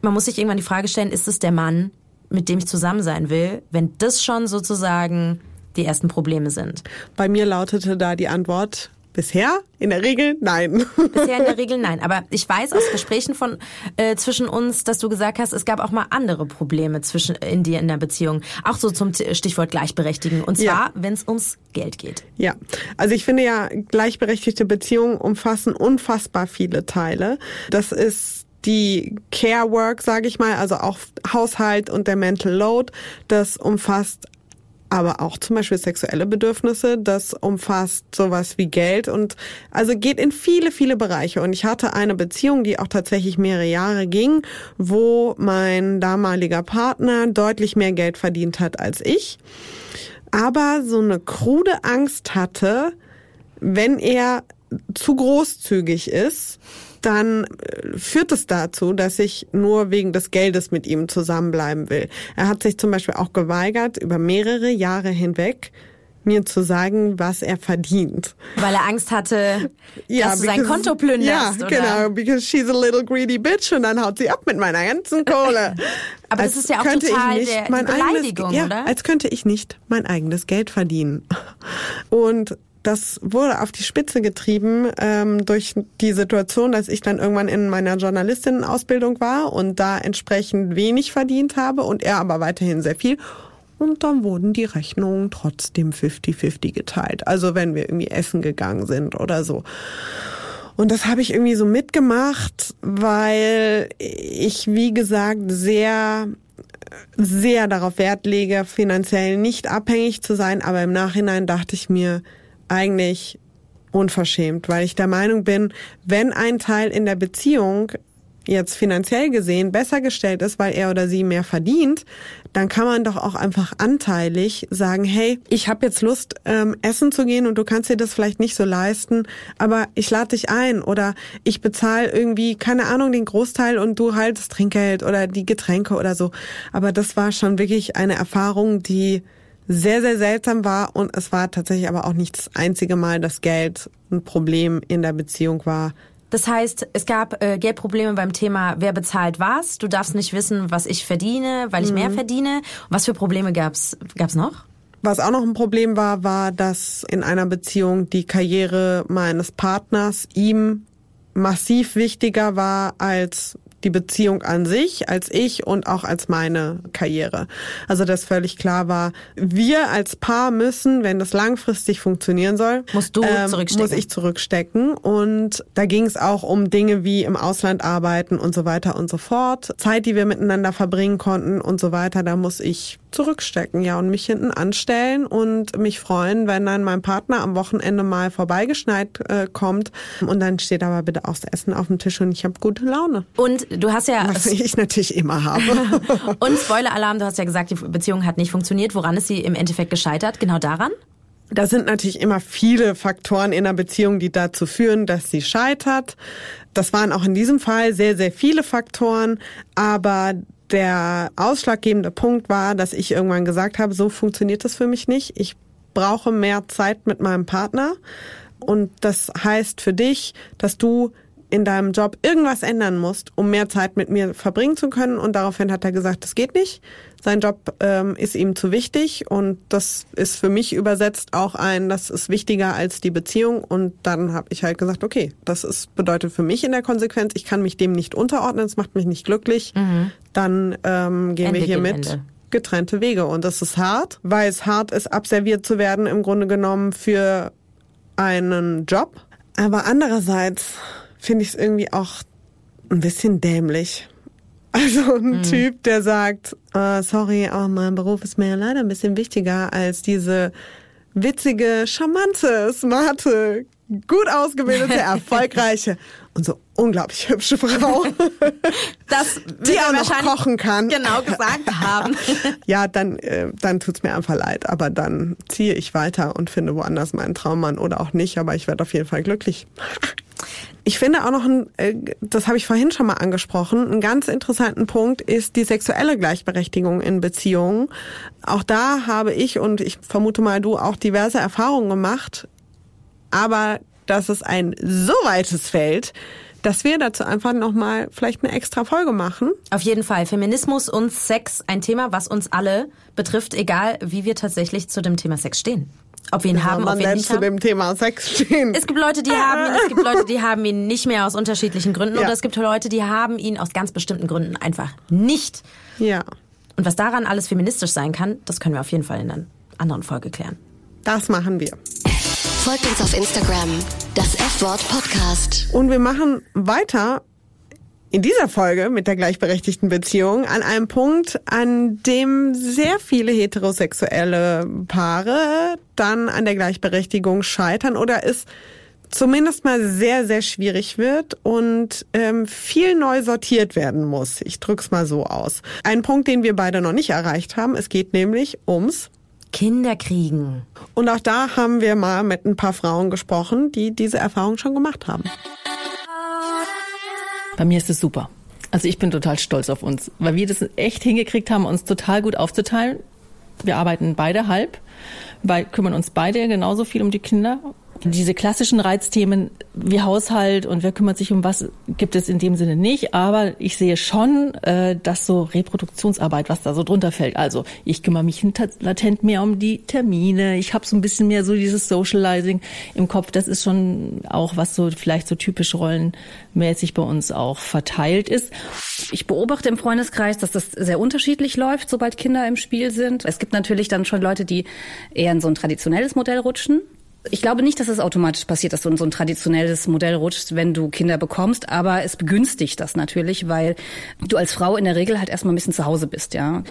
man muss sich irgendwann die Frage stellen, ist es der Mann, mit dem ich zusammen sein will, wenn das schon sozusagen die ersten Probleme sind? bei mir lautete da die Antwort bisher in der Regel nein. Bisher in der Regel nein. Aber ich weiß aus Gesprächen von äh, zwischen uns, dass du gesagt hast, es gab auch mal andere Probleme zwischen in dir in der Beziehung. Auch so zum Stichwort Gleichberechtigen. Und zwar, Ja. wenn es ums Geld geht. Ja, also ich finde ja, gleichberechtigte Beziehungen umfassen unfassbar viele Teile. Das ist die Care Work, sage ich mal, also auch Haushalt und der Mental Load. Das umfasst aber auch zum Beispiel sexuelle Bedürfnisse. Das umfasst sowas wie Geld und also geht in viele, viele Bereiche. Und ich hatte eine Beziehung, die auch tatsächlich mehrere Jahre ging, wo mein damaliger Partner deutlich mehr Geld verdient hat als ich aber so eine krude Angst hatte, wenn er zu großzügig ist, dann äh, führt es dazu, dass ich nur wegen des Geldes mit ihm zusammenbleiben will. Er hat sich zum Beispiel auch geweigert, über mehrere Jahre hinweg mir zu sagen, was er verdient. Weil er Angst hatte, dass du sein because- Konto plünderst. Ja, oder? genau, because she's a little greedy bitch und dann haut sie ab mit meiner ganzen Kohle. Aber das Als ist ja auch total der- Beleidigung, eigenes, ja, oder? Als könnte ich nicht mein eigenes Geld verdienen. Und das wurde auf die Spitze getrieben ähm, durch die Situation, dass ich dann irgendwann in meiner Journalistinnenausbildung war und da entsprechend wenig verdient habe und er aber weiterhin sehr viel. Und dann wurden die Rechnungen trotzdem 50-50 geteilt. Also wenn wir irgendwie essen gegangen sind oder so. Und das habe ich irgendwie so mitgemacht, weil ich, wie gesagt, sehr sehr darauf Wert lege, finanziell nicht abhängig zu sein, aber im Nachhinein dachte ich mir eigentlich unverschämt, weil ich der Meinung bin, wenn ein Teil in der Beziehung jetzt finanziell gesehen besser gestellt ist, weil er oder sie mehr verdient, dann kann man doch auch einfach anteilig sagen, hey, ich habe jetzt Lust, ähm, essen zu gehen und du kannst dir das vielleicht nicht so leisten, aber ich lade dich ein oder ich bezahle irgendwie, keine Ahnung, den Großteil und du halt das Trinkgeld oder die Getränke oder so. Aber das war schon wirklich eine Erfahrung, die sehr, sehr seltsam war und es war tatsächlich aber auch nicht das einzige Mal, dass Geld ein Problem in der Beziehung war. Das heißt, es gab äh, Geldprobleme beim Thema, wer bezahlt was. Du darfst nicht wissen, was ich verdiene, weil ich mehr verdiene. Was für Probleme gab's gab's noch? Was auch noch ein Problem war, war, dass in einer Beziehung die Karriere meines Partners ihm massiv wichtiger war als die Beziehung an sich, als ich und auch als meine Karriere. Also dass völlig klar war, wir als Paar müssen, wenn das langfristig funktionieren soll, Musst du zurückstecken. muss ich zurückstecken. Und da ging es auch um Dinge wie im Ausland arbeiten und so weiter und so fort. Zeit, die wir miteinander verbringen konnten und so weiter, da muss ich zurückstecken, ja, und mich hinten anstellen und mich freuen, wenn dann mein Partner am Wochenende mal vorbeigeschneit äh, kommt und dann steht aber bitte auch das Essen auf dem Tisch und ich habe gute Laune. Und du hast ja Was ich natürlich immer habe. und Spoiler-Alarm, du hast ja gesagt, die Beziehung hat nicht funktioniert. Woran ist sie im Endeffekt gescheitert? Genau daran? Da sind natürlich immer viele Faktoren in einer Beziehung, die dazu führen, dass sie scheitert. Das waren auch in diesem Fall sehr, sehr viele Faktoren, aber der ausschlaggebende Punkt war, dass ich irgendwann gesagt habe, so funktioniert das für mich nicht. Ich brauche mehr Zeit mit meinem Partner. Und das heißt für dich, dass du in deinem Job irgendwas ändern musst, um mehr Zeit mit mir verbringen zu können. Und daraufhin hat er gesagt, das geht nicht. Sein Job ähm, ist ihm zu wichtig und das ist für mich übersetzt auch ein, das ist wichtiger als die Beziehung. Und dann habe ich halt gesagt, okay, das ist bedeutet für mich in der Konsequenz, ich kann mich dem nicht unterordnen, es macht mich nicht glücklich. Dann ähm, gehen Ende wir hier mit Ende. getrennte Wege. Und das ist hart, weil es hart ist, abserviert zu werden im Grunde genommen für einen Job. Aber andererseits finde ich es irgendwie auch ein bisschen dämlich. Also ein Typ, der sagt, äh, sorry, oh, mein Beruf ist mir leider ein bisschen wichtiger als diese witzige, charmante, smarte, gut ausgebildete, erfolgreiche und so unglaublich hübsche Frau, Das die auch noch kochen kann. Genau gesagt haben. Ja, dann, äh, dann tut's mir einfach leid. Aber dann ziehe ich weiter und finde woanders meinen Traummann oder auch nicht. Aber ich werde auf jeden Fall glücklich. Ich finde auch noch, ein, äh, das habe ich vorhin schon mal angesprochen, einen ganz interessanten Punkt ist die sexuelle Gleichberechtigung in Beziehungen. Auch da habe ich und ich vermute mal du auch diverse Erfahrungen gemacht. Aber das ist ein so weites Feld, dass wir dazu einfach nochmal vielleicht eine extra Folge machen. Auf jeden Fall. Feminismus und Sex, ein Thema, was uns alle betrifft, egal wie wir tatsächlich zu dem Thema Sex stehen. Ob wir ihn haben, ob wir ihn nicht zu haben. dem Thema Sex stehen. Es gibt Leute, die haben ihn, es gibt Leute, die haben ihn nicht mehr aus unterschiedlichen Gründen Ja. oder es gibt Leute, die haben ihn aus ganz bestimmten Gründen einfach nicht. ja, Und was daran alles feministisch sein kann, das können wir auf jeden Fall in einer anderen Folge klären. das machen wir. Folgt uns auf Instagram, das F-Wort Podcast. Und wir machen weiter in dieser Folge mit der gleichberechtigten Beziehung an einem Punkt, an dem sehr viele heterosexuelle Paare dann an der Gleichberechtigung scheitern oder es zumindest mal sehr, sehr schwierig wird und ähm, viel neu sortiert werden muss. Ich drück's mal so aus. Ein Punkt, den wir beide noch nicht erreicht haben. Es geht nämlich ums Kinder kriegen. und auch da haben wir mal mit ein paar Frauen gesprochen, die diese Erfahrung schon gemacht haben. Bei mir ist es super. Also ich bin total stolz auf uns, weil wir das echt hingekriegt haben, uns total gut aufzuteilen. Wir arbeiten beide halb, weil kümmern uns beide genauso viel um die Kinder. Diese klassischen Reizthemen wie Haushalt und wer kümmert sich um was, gibt es in dem Sinne nicht. Aber ich sehe schon, äh, dass so Reproduktionsarbeit, was da so drunter fällt. Also ich kümmere mich latent mehr um die Termine. Ich habe so ein bisschen mehr so dieses Socializing im Kopf. Das ist schon auch, was so vielleicht so typisch rollenmäßig bei uns auch verteilt ist. Ich beobachte im Freundeskreis, dass das sehr unterschiedlich läuft, sobald Kinder im Spiel sind. Es gibt natürlich dann schon Leute, die eher in so ein traditionelles Modell rutschen. Ich glaube nicht, dass es automatisch passiert, dass du in so ein traditionelles Modell rutschst, wenn du Kinder bekommst, aber es begünstigt das natürlich, weil du als Frau in der Regel halt erstmal ein bisschen zu Hause bist, ja.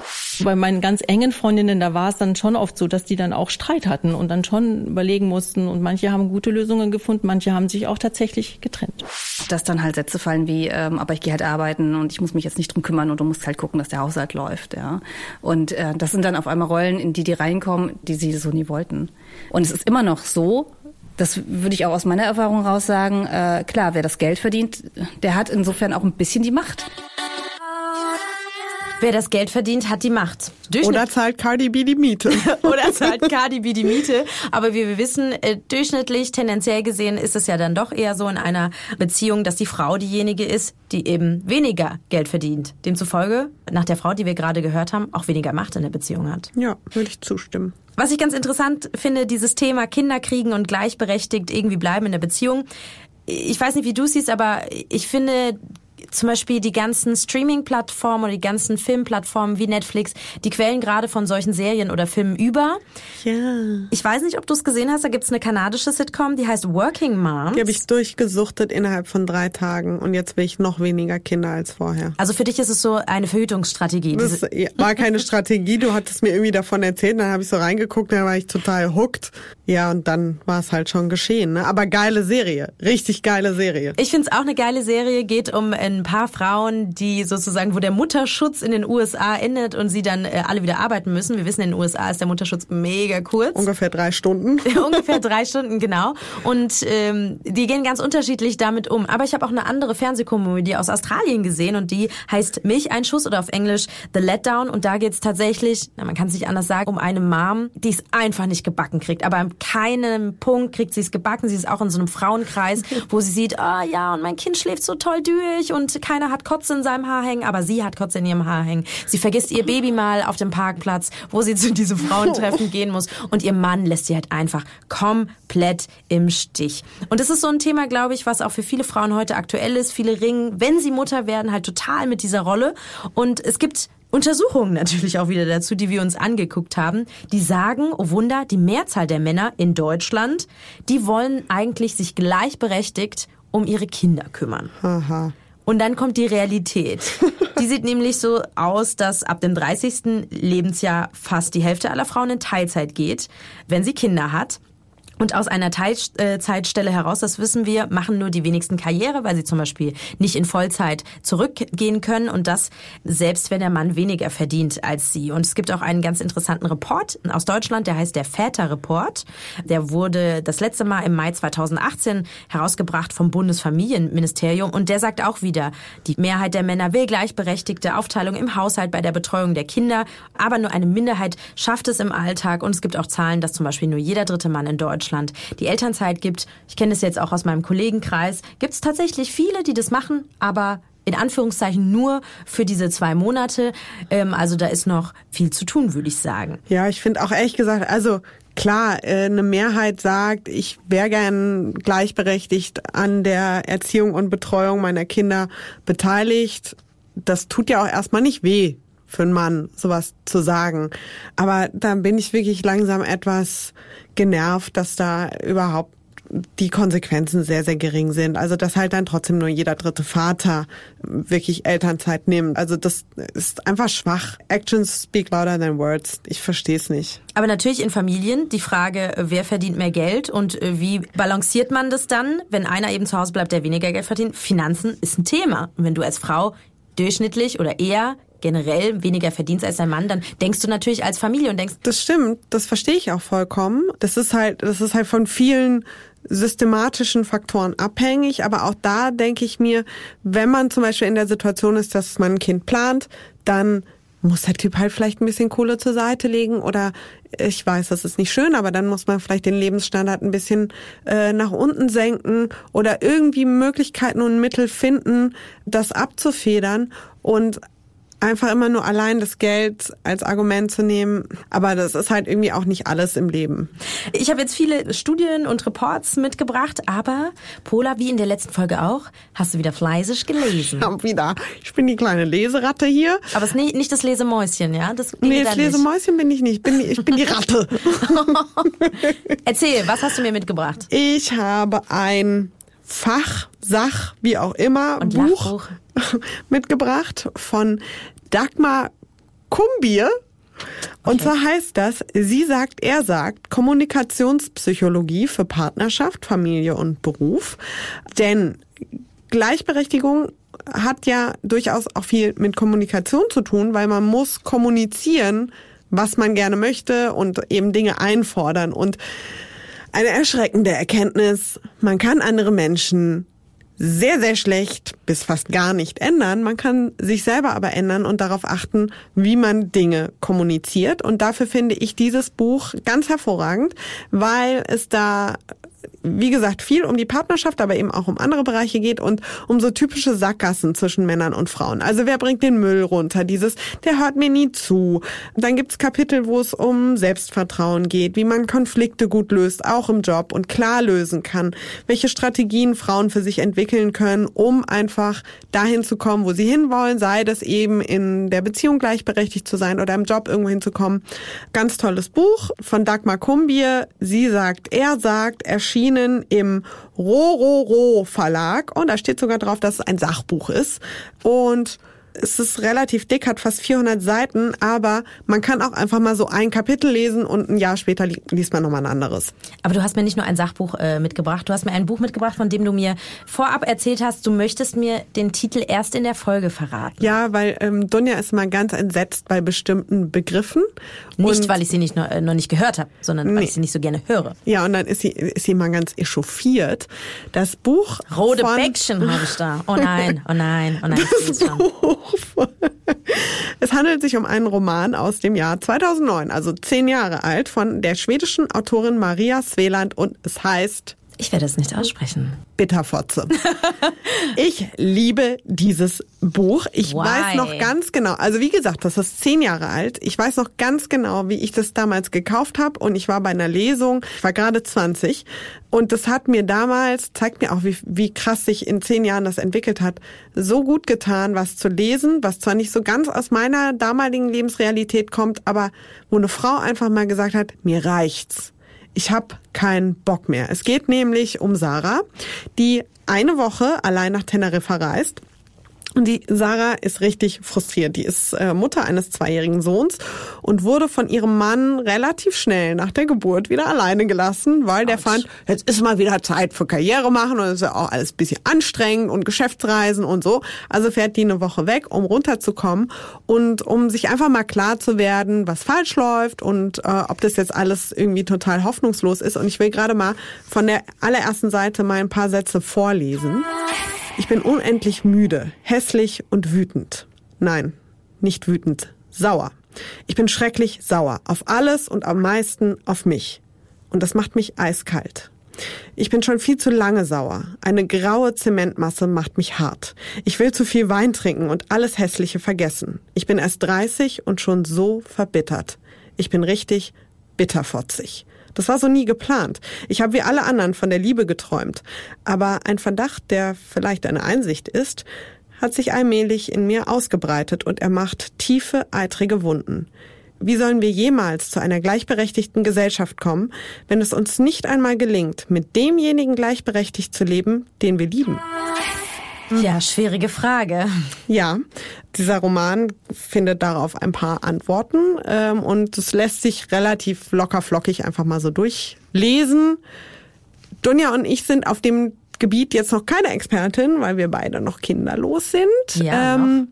Bei meinen ganz engen Freundinnen, da war es dann schon oft so, dass die dann auch Streit hatten und dann schon überlegen mussten. Und manche haben gute Lösungen gefunden, manche haben sich auch tatsächlich getrennt. Dass dann halt Sätze fallen wie, ähm, aber ich gehe halt arbeiten und ich muss mich jetzt nicht drum kümmern und du musst halt gucken, dass der Haushalt läuft, ja. Und äh, das sind dann auf einmal Rollen, in die die reinkommen, die sie so nie wollten. Und es ist immer noch so, das würde ich auch aus meiner Erfahrung raus sagen, äh, klar, wer das Geld verdient, der hat insofern auch ein bisschen die Macht. Wer das Geld verdient, hat die Macht. Oder zahlt Cardi B die Miete? oder zahlt Cardi B die Miete. Aber wie wir wissen, äh, durchschnittlich, tendenziell gesehen, ist es ja dann doch eher so in einer Beziehung, dass die Frau diejenige ist, die eben weniger Geld verdient. Demzufolge, nach der Frau, die wir gerade gehört haben, auch weniger Macht in der Beziehung hat. Ja, würde ich zustimmen. Was ich ganz interessant finde, dieses Thema Kinder kriegen und gleichberechtigt irgendwie bleiben in der Beziehung. Ich weiß nicht, wie du siehst, aber ich finde zum Beispiel die ganzen Streaming-Plattformen oder die ganzen Filmplattformen wie Netflix, die quellen gerade von solchen Serien oder Filmen über. Ja. Ich weiß nicht, ob du es gesehen hast, da gibt's eine kanadische Sitcom, die heißt Working Moms. Die habe ich durchgesuchtet innerhalb von drei Tagen und jetzt will ich noch weniger Kinder als vorher. also für dich ist es so eine Verhütungsstrategie. Das war keine Strategie, du hattest mir irgendwie davon erzählt, dann habe ich so reingeguckt, dann war ich total hooked. Ja, und dann war es halt schon geschehen. Ne? Aber geile Serie, richtig geile Serie. Ich find's auch eine geile Serie, geht um äh, ein paar Frauen, die sozusagen, wo der Mutterschutz in den USA endet und sie dann äh, alle wieder arbeiten müssen. Wir wissen, in den USA ist der Mutterschutz mega kurz. Ungefähr drei Stunden. Ungefähr drei Stunden, genau. Und ähm, die gehen ganz unterschiedlich damit um. Aber ich habe auch eine andere Fernsehkomödie aus Australien gesehen und die heißt Milcheinschuss oder auf Englisch The Letdown. Und da geht's tatsächlich, na, man kann es nicht anders sagen, um eine Mom, die es einfach nicht gebacken kriegt. Aber an keinem Punkt kriegt sie es gebacken. Sie ist auch in so einem Frauenkreis, wo sie sieht, ah ja, und mein Kind schläft so toll durch und keiner hat Kotze in seinem Haar hängen, aber sie hat Kotze in ihrem Haar hängen. Sie vergisst ihr Baby mal auf dem Parkplatz, wo sie zu diesem Frauentreffen gehen muss und ihr Mann lässt sie halt einfach komplett im Stich. Und das ist so ein Thema, glaube ich, was auch für viele Frauen heute aktuell ist. Viele ringen, wenn sie Mutter werden, halt total mit dieser Rolle. Und es gibt Untersuchungen natürlich auch wieder dazu, die wir uns angeguckt haben, die sagen, oh Wunder, die Mehrzahl der Männer in Deutschland, die wollen eigentlich sich gleichberechtigt um ihre Kinder kümmern. Aha. Und dann kommt die Realität. Die sieht nämlich so aus, dass ab dem 30. Lebensjahr fast die Hälfte aller Frauen in Teilzeit geht, wenn sie Kinder hat. Und aus einer Teilzeitstelle heraus, das wissen wir, machen nur die wenigsten Karriere, weil sie zum Beispiel nicht in Vollzeit zurückgehen können und das selbst, wenn der Mann weniger verdient als sie. Und es gibt auch einen ganz interessanten Report aus Deutschland, der heißt der Väter-Report. Der wurde das letzte Mal im Mai 2018 herausgebracht vom Bundesfamilienministerium und der sagt auch wieder, die Mehrheit der Männer will gleichberechtigte Aufteilung im Haushalt bei der Betreuung der Kinder, aber nur eine Minderheit schafft es im Alltag und es gibt auch Zahlen, dass zum Beispiel nur jeder dritte Mann in Deutschland Deutschland die Elternzeit gibt. Ich kenne das jetzt auch aus meinem Kollegenkreis. Gibt es tatsächlich viele, die das machen, aber in Anführungszeichen nur für diese zwei Monate. Ähm, also da ist noch viel zu tun, würde ich sagen. Ja, ich finde auch ehrlich gesagt, also klar, äh, eine Mehrheit sagt, ich wäre gern gleichberechtigt an der Erziehung und Betreuung meiner Kinder beteiligt. Das tut ja auch erstmal nicht weh für einen Mann, sowas zu sagen. Aber dann bin ich wirklich langsam etwas genervt, dass da überhaupt die Konsequenzen sehr, sehr gering sind. Also dass halt dann trotzdem nur jeder dritte Vater wirklich Elternzeit nimmt. Also das ist einfach schwach. Actions speak louder than words. Ich verstehe es nicht. Aber natürlich in Familien die Frage, wer verdient mehr Geld und äh, wie balanciert man das dann, wenn einer eben zu Hause bleibt, der weniger Geld verdient. Finanzen ist ein Thema. Und wenn du als Frau durchschnittlich oder eher generell weniger verdienst als dein Mann, dann denkst du natürlich als Familie und denkst. Das stimmt, das verstehe ich auch vollkommen. Das ist halt, das ist halt von vielen systematischen Faktoren abhängig, aber auch da denke ich mir, wenn man zum Beispiel in der Situation ist, dass man ein Kind plant, dann muss der Typ halt vielleicht ein bisschen Kohle zur Seite legen oder ich weiß, das ist nicht schön, aber dann muss man vielleicht den Lebensstandard ein bisschen äh, nach unten senken oder irgendwie Möglichkeiten und Mittel finden, das abzufedern und einfach immer nur allein das Geld als Argument zu nehmen. Aber das ist halt irgendwie auch nicht alles im Leben. Ich habe jetzt viele Studien und Reports mitgebracht, aber Pola, wie in der letzten Folge auch, hast du wieder fleißig gelesen. Ja, wieder. Ich bin die kleine Leseratte hier. Aber es ist nicht, nicht das Lesemäuschen, ja? Das nee, das Lesemäuschen bin ich nicht. Ich bin, ich bin die Ratte. Erzähl, was hast du mir mitgebracht? Ich habe ein Fach, Sach, wie auch immer, Und Buch Lachbuch. mitgebracht von Dagmar Kumbier. Und zwar heißt das, sie sagt, er sagt, Kommunikationspsychologie für Partnerschaft, Familie und Beruf. Denn Gleichberechtigung hat ja durchaus auch viel mit Kommunikation zu tun, weil man muss kommunizieren, was man gerne möchte und eben Dinge einfordern. Und eine erschreckende Erkenntnis, man kann andere Menschen sehr, sehr schlecht bis fast gar nicht ändern. Man kann sich selber aber ändern und darauf achten, wie man Dinge kommuniziert. Und dafür finde ich dieses Buch ganz hervorragend, weil es da wie gesagt, viel um die Partnerschaft, aber eben auch um andere Bereiche geht und um so typische Sackgassen zwischen Männern und Frauen. Also wer bringt den Müll runter? Dieses, der hört mir nie zu. Dann gibt's Kapitel, wo es um Selbstvertrauen geht, wie man Konflikte gut löst, auch im Job und klar lösen kann, welche Strategien Frauen für sich entwickeln können, um einfach dahin zu kommen, wo sie hinwollen, sei das eben in der Beziehung gleichberechtigt zu sein oder im Job irgendwo hinzukommen. Ganz tolles Buch von Dagmar Kumbier. Sie sagt, er sagt, erschienen im Rororo Verlag. Und da steht sogar drauf, dass es ein Sachbuch ist. Und es ist relativ dick, hat fast 400 Seiten, aber man kann auch einfach mal so ein Kapitel lesen und ein Jahr später li liest man nochmal ein anderes. Aber du hast mir nicht nur ein Sachbuch äh, mitgebracht, du hast mir ein Buch mitgebracht, von dem du mir vorab erzählt hast, du möchtest mir den Titel erst in der Folge verraten. Ja, weil ähm, Dunja ist mal ganz entsetzt bei bestimmten Begriffen. Nicht, weil ich sie nicht noch, äh, noch nicht gehört habe, sondern weil Nee. ich sie nicht so gerne höre. Ja, und dann ist sie, ist sie mal ganz echauffiert. Das Buch Rode von, Bäckchen habe ich da. Oh nein, oh nein, oh nein. Ich seh's schon. Es handelt sich um einen Roman aus dem Jahr 2009, also zehn Jahre alt, von der schwedischen Autorin Maria Sveland und es heißt Ich werde es nicht aussprechen. Bitterfotze. ich liebe dieses Buch. Ich Why? weiß noch ganz genau, also wie gesagt, das ist zehn Jahre alt. Ich weiß noch ganz genau, wie ich das damals gekauft habe und ich war bei einer Lesung. Ich war gerade 20 und das hat mir damals, zeigt mir auch, wie, wie krass sich in zehn Jahren das entwickelt hat, so gut getan, was zu lesen, was zwar nicht so ganz aus meiner damaligen Lebensrealität kommt, aber wo eine Frau einfach mal gesagt hat, mir reicht's ich habe keinen Bock mehr. Es geht nämlich um Sarah, die eine Woche allein nach Teneriffa reist. Und die Sarah ist richtig frustriert. Die ist äh, Mutter eines zweijährigen Sohns und wurde von ihrem Mann relativ schnell nach der Geburt wieder alleine gelassen, weil der fand, jetzt ist mal wieder Zeit für Karriere machen und es ist ja auch alles ein bisschen anstrengend und Geschäftsreisen und so. Also fährt die eine Woche weg, um runterzukommen und um sich einfach mal klar zu werden, was falsch läuft und äh, ob das jetzt alles irgendwie total hoffnungslos ist. Und ich will gerade mal von der allerersten Seite mal ein paar Sätze vorlesen. Ich bin unendlich müde, hässlich und wütend. Nein, nicht wütend, sauer. Ich bin schrecklich sauer auf alles und am meisten auf mich. Und das macht mich eiskalt. Ich bin schon viel zu lange sauer. Eine graue Zementmasse macht mich hart. Ich will zu viel Wein trinken und alles Hässliche vergessen. Ich bin erst 30 und schon so verbittert. Ich bin richtig bitterfotzig. Das war so nie geplant. Ich habe wie alle anderen von der Liebe geträumt. Aber ein Verdacht, der vielleicht eine Einsicht ist, hat sich allmählich in mir ausgebreitet und er macht tiefe, eitrige Wunden. Wie sollen wir jemals zu einer gleichberechtigten Gesellschaft kommen, wenn es uns nicht einmal gelingt, mit demjenigen gleichberechtigt zu leben, den wir lieben? Ja, schwierige Frage. Ja, dieser Roman findet darauf ein paar Antworten ähm, und es lässt sich relativ locker flockig einfach mal so durchlesen. Dunja und ich sind auf dem Gebiet jetzt noch keine Expertin, weil wir beide noch kinderlos sind. Ja, ähm,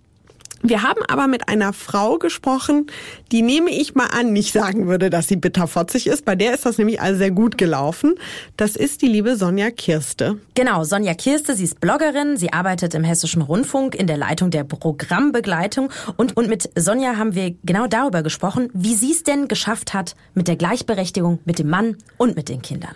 wir haben aber mit einer Frau gesprochen, die nehme ich mal an, nicht sagen würde, dass sie bitterfotzig ist. Bei der ist das nämlich also sehr gut gelaufen. Das ist die liebe Sonja Kirste. Genau, Sonja Kirste, sie ist Bloggerin, sie arbeitet im Hessischen Rundfunk in der Leitung der Programmbegleitung und, und mit Sonja haben wir genau darüber gesprochen, wie sie es denn geschafft hat mit der Gleichberechtigung mit dem Mann und mit den Kindern.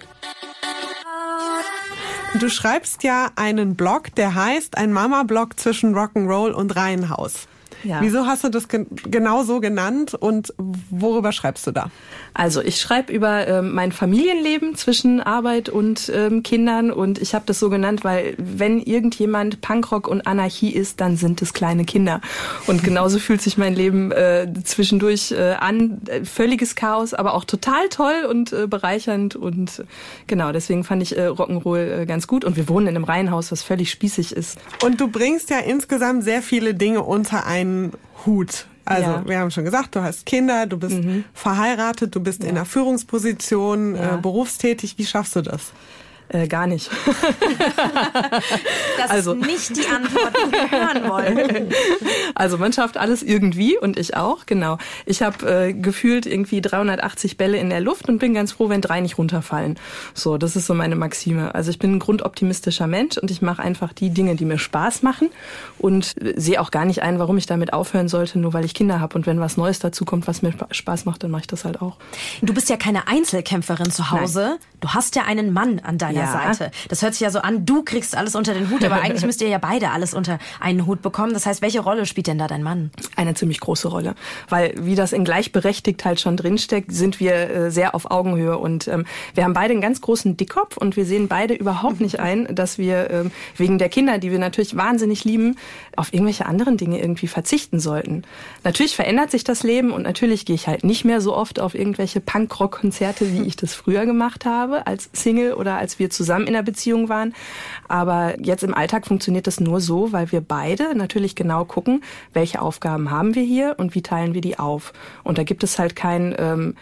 Du schreibst ja einen Blog, der heißt ein Mama-Blog zwischen Rock'n'Roll und Reihenhaus. Ja. Wieso hast du das gen genau so genannt und worüber schreibst du da? Also ich schreibe über ähm, mein Familienleben zwischen Arbeit und ähm, Kindern und ich habe das so genannt, weil wenn irgendjemand Punkrock und Anarchie ist, dann sind es kleine Kinder. Und genauso fühlt sich mein Leben äh, zwischendurch äh, an. Völliges Chaos, aber auch total toll und äh, bereichernd und genau, deswegen fand ich äh, Rock'n'Roll äh, ganz gut. Und wir wohnen in einem Reihenhaus, was völlig spießig ist. Und du bringst ja insgesamt sehr viele Dinge unter einen Hut. Also Ja. wir haben schon gesagt, du hast Kinder, du bist verheiratet, du bist in einer Führungsposition, Ja. äh, berufstätig. Wie schaffst du das? Äh, gar nicht. Das Also- ist nicht die Antwort, die wir hören wollen. Also man schafft alles irgendwie und ich auch, genau. Ich habe äh, gefühlt irgendwie 380 Bälle in der Luft und bin ganz froh, wenn drei nicht runterfallen. So, das ist so meine Maxime. Also ich bin ein grundoptimistischer Mensch und ich mache einfach die Dinge, die mir Spaß machen und äh, sehe auch gar nicht ein, warum ich damit aufhören sollte, nur weil ich Kinder habe. Und wenn was Neues dazu kommt, was mir Spa- Spaß macht, dann mache ich das halt auch. Du bist ja keine Einzelkämpferin zu Hause. Du hast ja einen Mann an deiner Ja. Seite. Das hört sich ja so an, du kriegst alles unter den Hut, aber eigentlich müsst ihr ja beide alles unter einen Hut bekommen. Das heißt, welche Rolle spielt denn da dein Mann? eine ziemlich große Rolle. Weil wie das in gleichberechtigt halt schon drinsteckt, sind wir äh, sehr auf Augenhöhe. Und ähm, wir haben beide einen ganz großen Dickkopf und wir sehen beide überhaupt nicht ein, dass wir ähm, wegen der Kinder, die wir natürlich wahnsinnig lieben, auf irgendwelche anderen Dinge irgendwie verzichten sollten. Natürlich verändert sich das Leben und natürlich gehe ich halt nicht mehr so oft auf irgendwelche Punkrock-Konzerte, wie ich das früher gemacht habe, als Single oder als wir wir zusammen in der Beziehung waren. Aber jetzt im Alltag funktioniert das nur so, weil wir beide natürlich genau gucken, welche Aufgaben haben wir hier und wie teilen wir die auf. Und da gibt es halt kein ähm,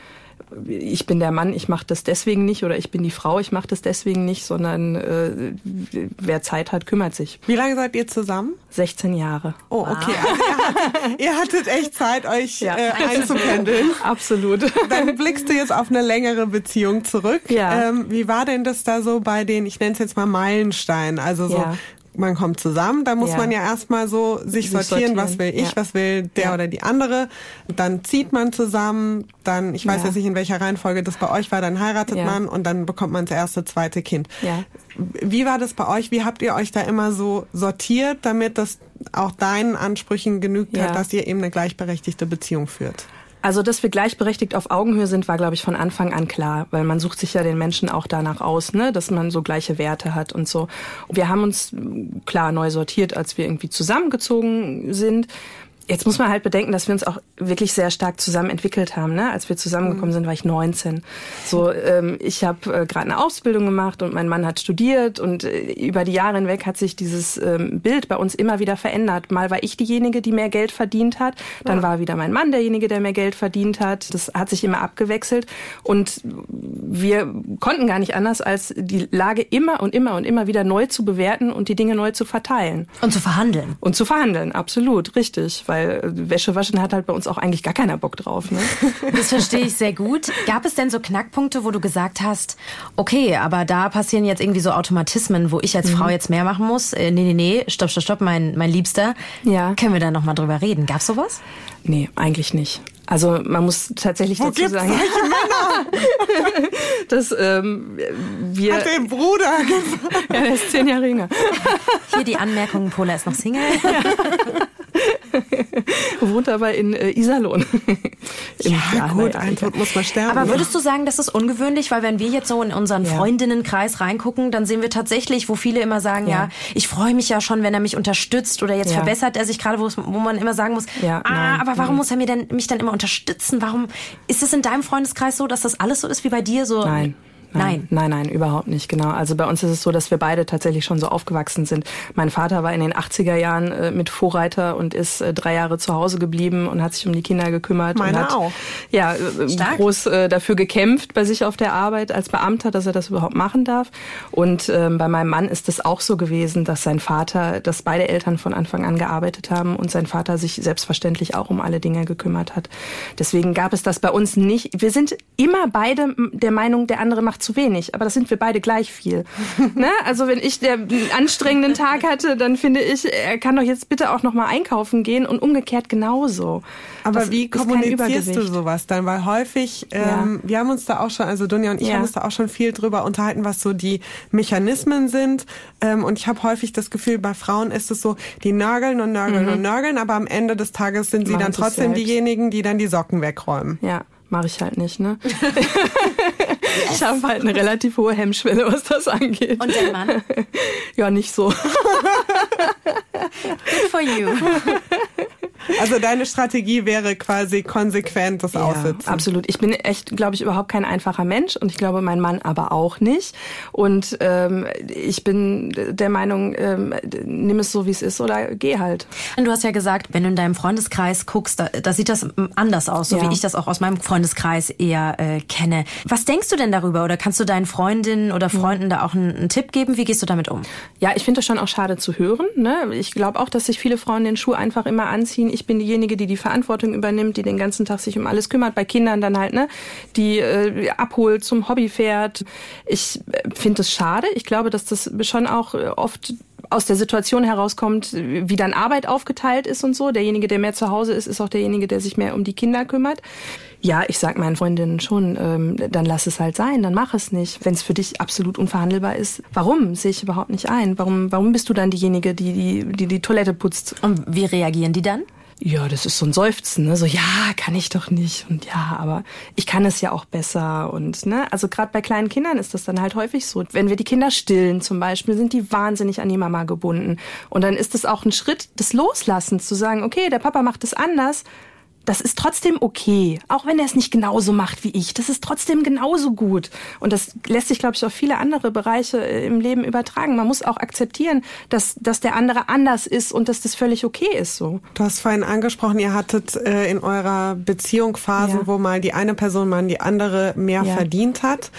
ich bin der Mann, ich mache das deswegen nicht oder ich bin die Frau, ich mache das deswegen nicht, sondern äh, wer Zeit hat, kümmert sich. Wie lange seid ihr zusammen? 16 Jahre. Oh, okay. Also ihr, hattet, ihr hattet echt Zeit, euch Ja. äh, einzupendeln. Absolut. Dann blickst du jetzt auf eine längere Beziehung zurück. Ja. Ähm, wie war denn das da so bei den, ich nenne es jetzt mal Meilensteinen, also so Ja. Man kommt zusammen, da muss Ja. man ja erstmal so sich Sich sortieren, was will sortieren, ich, ja. was will der Ja. oder die andere. Dann zieht man zusammen, dann, ich weiß Ja. jetzt nicht, in welcher Reihenfolge das bei euch war, dann heiratet man und dann bekommt man das erste, zweite Kind. Ja. Wie war das bei euch? Wie habt ihr euch da immer so sortiert, damit das auch deinen Ansprüchen genügt hat, dass ihr eben eine gleichberechtigte Beziehung führt? Also, dass wir gleichberechtigt auf Augenhöhe sind, war, glaube ich, von Anfang an klar, weil man sucht sich ja den Menschen auch danach aus, ne, dass man so gleiche Werte hat und so. Wir haben uns klar neu sortiert, als wir irgendwie zusammengezogen sind. Jetzt muss man halt bedenken, dass wir uns auch wirklich sehr stark zusammen entwickelt haben. Ne? Als wir zusammengekommen sind, war ich 19. So, ähm, ich habe äh, gerade eine Ausbildung gemacht und mein Mann hat studiert und äh, über die Jahre hinweg hat sich dieses ähm, Bild bei uns immer wieder verändert. Mal war ich diejenige, die mehr Geld verdient hat, dann war wieder mein Mann derjenige, der mehr Geld verdient hat. Das hat sich immer abgewechselt und wir konnten gar nicht anders, als die Lage immer und immer und immer wieder neu zu bewerten und die Dinge neu zu verteilen. Und zu verhandeln. Und zu verhandeln, absolut, richtig. Weil äh, Wäsche waschen hat halt bei uns auch eigentlich gar keiner Bock drauf. Ne? Das verstehe ich sehr gut. Gab es denn so Knackpunkte, wo du gesagt hast, okay, aber da passieren jetzt irgendwie so Automatismen, wo ich als Mhm. Frau jetzt mehr machen muss? Äh, nee, nee, nee, stopp, stopp, stopp, mein, mein Liebster. Ja. Können wir da nochmal drüber reden? Gab's sowas? Nee, eigentlich nicht. Also man muss tatsächlich dazu gibt's sagen, dass ähm, wir... Hat den Bruder ja, der ist zehn Jahre jünger. Hier die Anmerkung, Pola ist noch Single. Wohnt aber in äh, Iserlohn. Ja, Saarland. gut, ein Tod muss man sterben. Aber ne? würdest du sagen, das ist ungewöhnlich? Weil wenn wir jetzt so in unseren Ja. Freundinnenkreis reingucken, dann sehen wir tatsächlich, wo viele immer sagen, ja, Ja. ich freue mich ja schon, wenn er mich unterstützt oder jetzt Ja. verbessert er sich gerade, wo wo man immer sagen muss, Ja, ah, nein, aber warum nein. muss er mir denn, mich dann immer unterstützen? Warum ist es in deinem Freundeskreis so, dass das alles so ist wie bei dir? So, Nein. Nein. Nein, nein, überhaupt nicht, genau. Also bei uns ist es so, dass wir beide tatsächlich schon so aufgewachsen sind. Mein Vater war in den 80er Jahren äh, mit Vorreiter und ist äh, drei Jahre zu Hause geblieben und hat sich um die Kinder gekümmert. Meine und hat, auch. Ja, äh, Stark. groß äh, dafür gekämpft bei sich auf der Arbeit als Beamter, dass er das überhaupt machen darf. Und ähm, bei meinem Mann ist es auch so gewesen, dass sein Vater, dass beide Eltern von Anfang an gearbeitet haben und sein Vater sich selbstverständlich auch um alle Dinge gekümmert hat. Deswegen gab es das bei uns nicht. Wir sind immer beide der Meinung, der andere macht zu wenig, aber das sind wir beide gleich viel. ne? Also wenn ich der einen anstrengenden Tag hatte, dann finde ich, er kann doch jetzt bitte auch noch mal einkaufen gehen und umgekehrt genauso. Aber Das wie kommunizierst du sowas dann? Weil häufig, ähm, wir haben uns da auch schon, also Dunja und ich Ja. haben uns da auch schon viel drüber unterhalten, was so die Mechanismen sind. Ähm, und ich habe häufig das Gefühl, bei Frauen ist es so, die nörgeln und nörgeln und nörgeln, aber am Ende des Tages sind sie Mhm. Machen dann trotzdem selbst. diejenigen, die dann die Socken wegräumen. Ja, mache ich halt nicht, ne? Ich habe halt eine relativ hohe Hemmschwelle, was das angeht. Und dein Mann? Ja, nicht so. Good for you. Also deine Strategie wäre quasi konsequent das Aussitzen. absolut. Ich bin echt, glaube ich, überhaupt kein einfacher Mensch und ich glaube, mein Mann aber auch nicht. Und ähm, ich bin der Meinung, ähm, nimm es so, wie es ist oder geh halt. Du hast ja gesagt, wenn du in deinem Freundeskreis guckst, da, da sieht das anders aus, so Ja. wie ich das auch aus meinem Freundeskreis eher äh, kenne. Was denkst du denn darüber? Oder kannst du deinen Freundinnen oder Freunden da auch einen, einen Tipp geben? Wie gehst du damit um? Ja, ich finde das schon auch schade zu hören. Ne? Ich glaube auch, dass sich viele Frauen den Schuh einfach immer anziehen. Ich bin diejenige, die die Verantwortung übernimmt, die den ganzen Tag sich um alles kümmert. Bei Kindern dann halt, ne, die äh, abholt, zum Hobby fährt. Ich äh, finde das schade. Ich glaube, dass das schon auch äh, oft aus der Situation herauskommt, wie dann Arbeit aufgeteilt ist und so. Derjenige, der mehr zu Hause ist, ist auch derjenige, der sich mehr um die Kinder kümmert. Ja, ich sag meinen Freundinnen schon, ähm, dann lass es halt sein, dann mach es nicht. Wenn es für dich absolut unverhandelbar ist, warum? Sehe ich überhaupt nicht ein. Warum, warum bist du dann diejenige, die die, die, die Toilette putzt? Und wie reagieren die dann? Ja, das ist so ein Seufzen, ne? So, ja, kann ich doch nicht. Und ja, aber ich kann es ja auch besser. Und ne, also gerade bei kleinen Kindern ist das dann halt häufig so. Wenn wir die Kinder stillen zum Beispiel, sind die wahnsinnig an die Mama gebunden. Und dann ist es auch ein Schritt des Loslassens, zu sagen, okay, der Papa macht es anders. Das ist trotzdem okay, auch wenn er es nicht genauso macht wie ich. Das ist trotzdem genauso gut. Und das lässt sich, glaube ich, auf viele andere Bereiche äh, im Leben übertragen. Man muss auch akzeptieren, dass, dass der andere anders ist und dass das völlig okay ist so. Du hast vorhin angesprochen, ihr hattet äh, in eurer Beziehung Phasen, Ja. wo mal die eine Person mal die andere mehr Ja. verdient hat.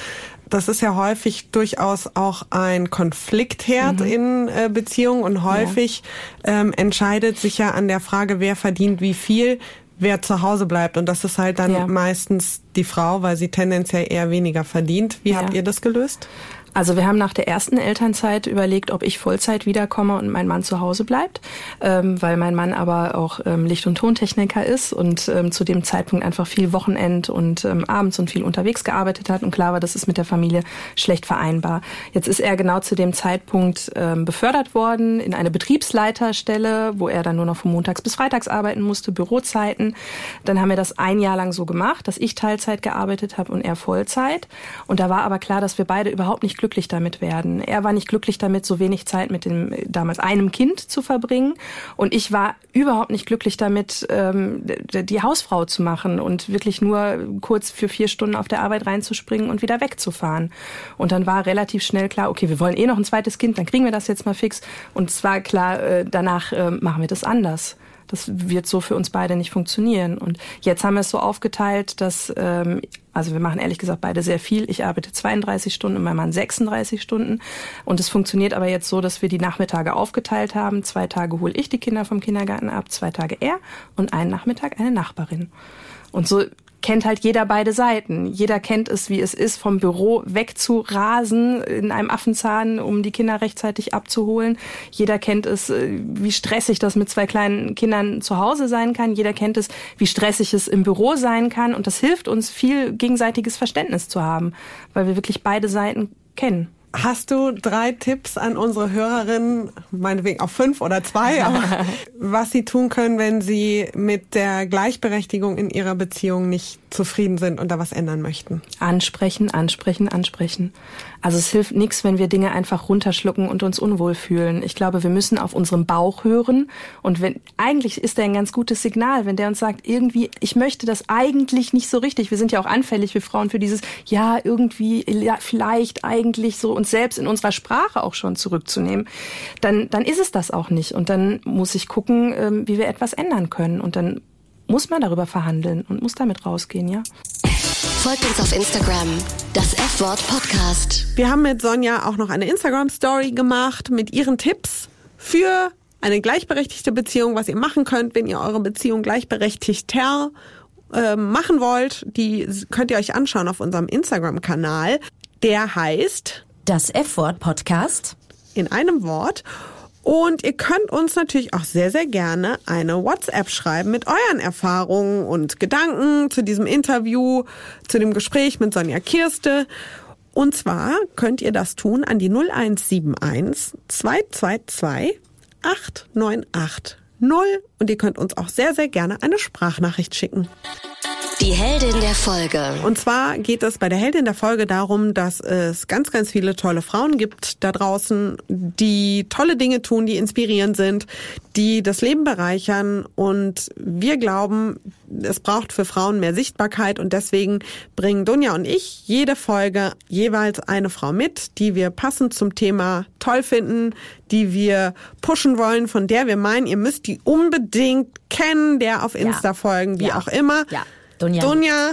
Das ist ja häufig durchaus auch ein Konfliktherd Mhm. in äh, Beziehungen und häufig ähm, entscheidet sich ja an der Frage, wer verdient wie viel, wer zu Hause bleibt. Und das ist halt dann Ja. meistens die Frau, weil sie tendenziell eher weniger verdient. Wie Ja. habt ihr das gelöst? Also wir haben nach der ersten Elternzeit überlegt, ob ich Vollzeit wiederkomme und mein Mann zu Hause bleibt, ähm, weil mein Mann aber auch ähm, Licht- und Tontechniker ist und ähm, zu dem Zeitpunkt einfach viel Wochenend und ähm, abends und viel unterwegs gearbeitet hat und klar war, das ist mit der Familie schlecht vereinbar. Jetzt ist er genau zu dem Zeitpunkt ähm, befördert worden in eine Betriebsleiterstelle, wo er dann nur noch von montags bis freitags arbeiten musste, Bürozeiten. Dann haben wir das ein Jahr lang so gemacht, dass ich Teilzeit gearbeitet habe und er Vollzeit. Und da war aber klar, dass wir beide überhaupt nicht glücklich damit werden. Er war nicht glücklich damit, so wenig Zeit mit dem damals einem Kind zu verbringen. Und ich war überhaupt nicht glücklich damit, ähm, die Hausfrau zu machen und wirklich nur kurz für vier Stunden auf der Arbeit reinzuspringen und wieder wegzufahren. Und dann war relativ schnell klar, okay, wir wollen eh noch ein zweites Kind, dann kriegen wir das jetzt mal fix. Und es war klar, äh, danach äh, machen wir das anders. Das wird so für uns beide nicht funktionieren. Und jetzt haben wir es so aufgeteilt, dass, ähm, also wir machen ehrlich gesagt beide sehr viel. Ich arbeite 32 Stunden und mein Mann 36 Stunden. Und es funktioniert aber jetzt so, dass wir die Nachmittage aufgeteilt haben. Zwei Tage hole ich die Kinder vom Kindergarten ab, zwei Tage er und einen Nachmittag eine Nachbarin. Und so kennt halt jeder beide Seiten. Jeder kennt es, wie es ist, vom Büro wegzurasen in einem Affenzahn, um die Kinder rechtzeitig abzuholen. Jeder kennt es, äh, wie stressig das mit zwei kleinen Kindern zu Hause sein kann. Jeder kennt es, wie stressig es im Büro sein kann. Und das hilft uns, viel gegenseitiges Verständnis zu haben, weil wir wirklich beide Seiten kennen. Hast du drei Tipps an unsere Hörerinnen, meinetwegen auch fünf oder zwei, aber was sie tun können, wenn sie mit der Gleichberechtigung in ihrer Beziehung nicht zufrieden sind und da was ändern möchten? Ansprechen, ansprechen, ansprechen. Also es hilft nichts, wenn wir Dinge einfach runterschlucken und uns unwohl fühlen. Ich glaube, wir müssen auf unseren Bauch hören. Und wenn eigentlich ist der ein ganz gutes Signal, wenn der uns sagt, irgendwie, ich möchte das eigentlich nicht so richtig. Wir sind ja auch anfällig, wir Frauen, für dieses, ja, irgendwie, ja, vielleicht, eigentlich so uns selbst in unserer Sprache auch schon zurückzunehmen. Dann, dann ist es das auch nicht. Und dann muss ich gucken, ähm, wie wir etwas ändern können. Und dann muss man darüber verhandeln und muss damit rausgehen, ja. Folgt uns auf Instagram, das F-Wort Podcast. Wir haben mit Sonja auch noch eine Instagram-Story gemacht mit ihren Tipps für eine gleichberechtigte Beziehung, was ihr machen könnt, wenn ihr eure Beziehung gleichberechtigter äh, machen wollt. Die könnt ihr euch anschauen auf unserem Instagram-Kanal. Der heißt Das F-Wort Podcast. in einem Wort. Und ihr könnt uns natürlich auch sehr, sehr gerne eine WhatsApp schreiben mit euren Erfahrungen und Gedanken zu diesem Interview, zu dem Gespräch mit Sonja Kirste. Und zwar könnt ihr das tun an die 0171 222 8980. Und ihr könnt uns auch sehr, sehr gerne eine Sprachnachricht schicken. Die Heldin der Folge. Und zwar geht es bei der Heldin der Folge darum, dass es ganz, ganz viele tolle Frauen gibt da draußen, die tolle Dinge tun, die inspirierend sind, die das Leben bereichern. Und wir glauben, es braucht für Frauen mehr Sichtbarkeit und deswegen bringen Dunja und ich jede Folge jeweils eine Frau mit, die wir passend zum Thema toll finden, die wir pushen wollen, von der wir meinen, ihr müsst die unbedingt kennen, der auf Insta folgen, wie Ja. auch immer. Ja. Dunja. Dunja,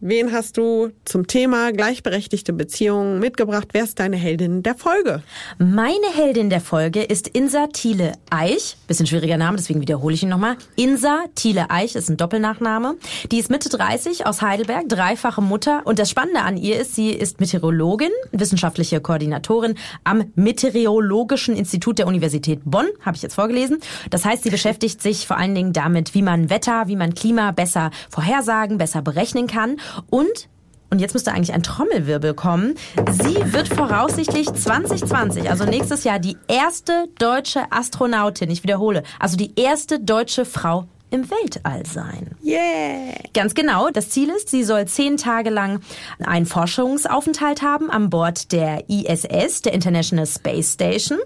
wen hast du zum Thema gleichberechtigte Beziehungen mitgebracht? Wer ist deine Heldin der Folge? Meine Heldin der Folge ist Insa Thiele Eich. Bisschen schwieriger Name, deswegen wiederhole ich ihn nochmal. Insa Thiele Eich ist ein Doppelnachname. Die ist Mitte 30 aus Heidelberg, dreifache Mutter. Und das Spannende an ihr ist, sie ist Meteorologin, wissenschaftliche Koordinatorin am Meteorologischen Institut der Universität Bonn, habe ich jetzt vorgelesen. Das heißt, sie beschäftigt sich vor allen Dingen damit, wie man Wetter, wie man Klima besser vorhersagen, besser berechnen kann. Und und jetzt müsste eigentlich ein Trommelwirbel kommen. Sie wird voraussichtlich 2020, also nächstes Jahr, die erste deutsche Astronautin, ich wiederhole, also die erste deutsche Frau im Weltall sein. Yeah! Ganz genau. Das Ziel ist, sie soll zehn Tage lang einen Forschungsaufenthalt haben an Bord der ISS, der International Space Station.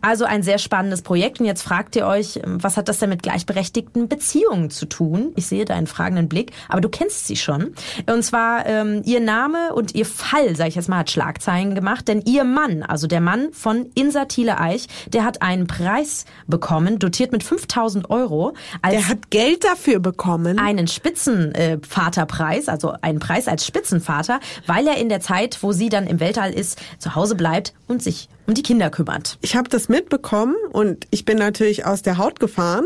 Also ein sehr spannendes Projekt. Und jetzt fragt ihr euch, was hat das denn mit gleichberechtigten Beziehungen zu tun? Ich sehe deinen fragenden Blick, aber du kennst sie schon. Und zwar ähm, ihr Name und ihr Fall, sage ich jetzt mal, hat Schlagzeilen gemacht. Denn ihr Mann, also der Mann von Insa Thiele Eich, der hat einen Preis bekommen, dotiert mit 5000 Euro. Als Der hat Geld dafür bekommen. einen Spitzenvaterpreis, also einen Preis als Spitzenvater, weil er in der Zeit, wo sie dann im Weltall ist, zu Hause bleibt und sich um die Kinder kümmert. Ich habe das mitbekommen und ich bin natürlich aus der Haut gefahren.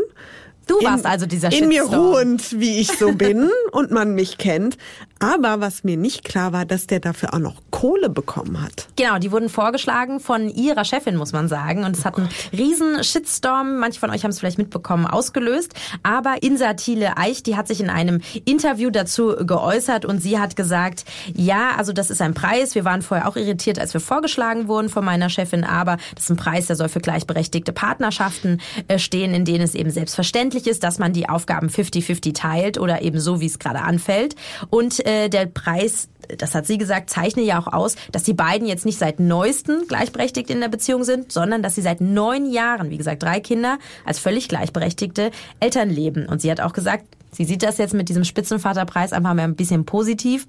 Du warst also dieser In mir Shitstorm. ruhend, wie ich so bin und man mich kennt. Aber was mir nicht klar war, dass der dafür auch noch Kohle bekommen hat. Genau, die wurden vorgeschlagen von ihrer Chefin, muss man sagen. Und es hat einen riesen Shitstorm, manche von euch haben es vielleicht mitbekommen, ausgelöst. Aber Insa Thiele Eich, die hat sich in einem Interview dazu geäußert und sie hat gesagt, ja, also das ist ein Preis. Wir waren vorher auch irritiert, als wir vorgeschlagen wurden von meiner Chefin, aber das ist ein Preis, der soll für gleichberechtigte Partnerschaften äh, stehen, in denen es eben selbstverständlich ist, dass man die Aufgaben 50-50 teilt oder eben so, wie es gerade anfällt. Und äh, der Preis das hat sie gesagt, zeichne ja auch aus, dass die beiden jetzt nicht seit neuestem gleichberechtigt in der Beziehung sind, sondern dass sie seit neun Jahren, wie gesagt, drei Kinder als völlig gleichberechtigte Eltern leben. Und sie hat auch gesagt, Sie sieht das jetzt mit diesem Spitzenvaterpreis einfach mal ein bisschen positiv.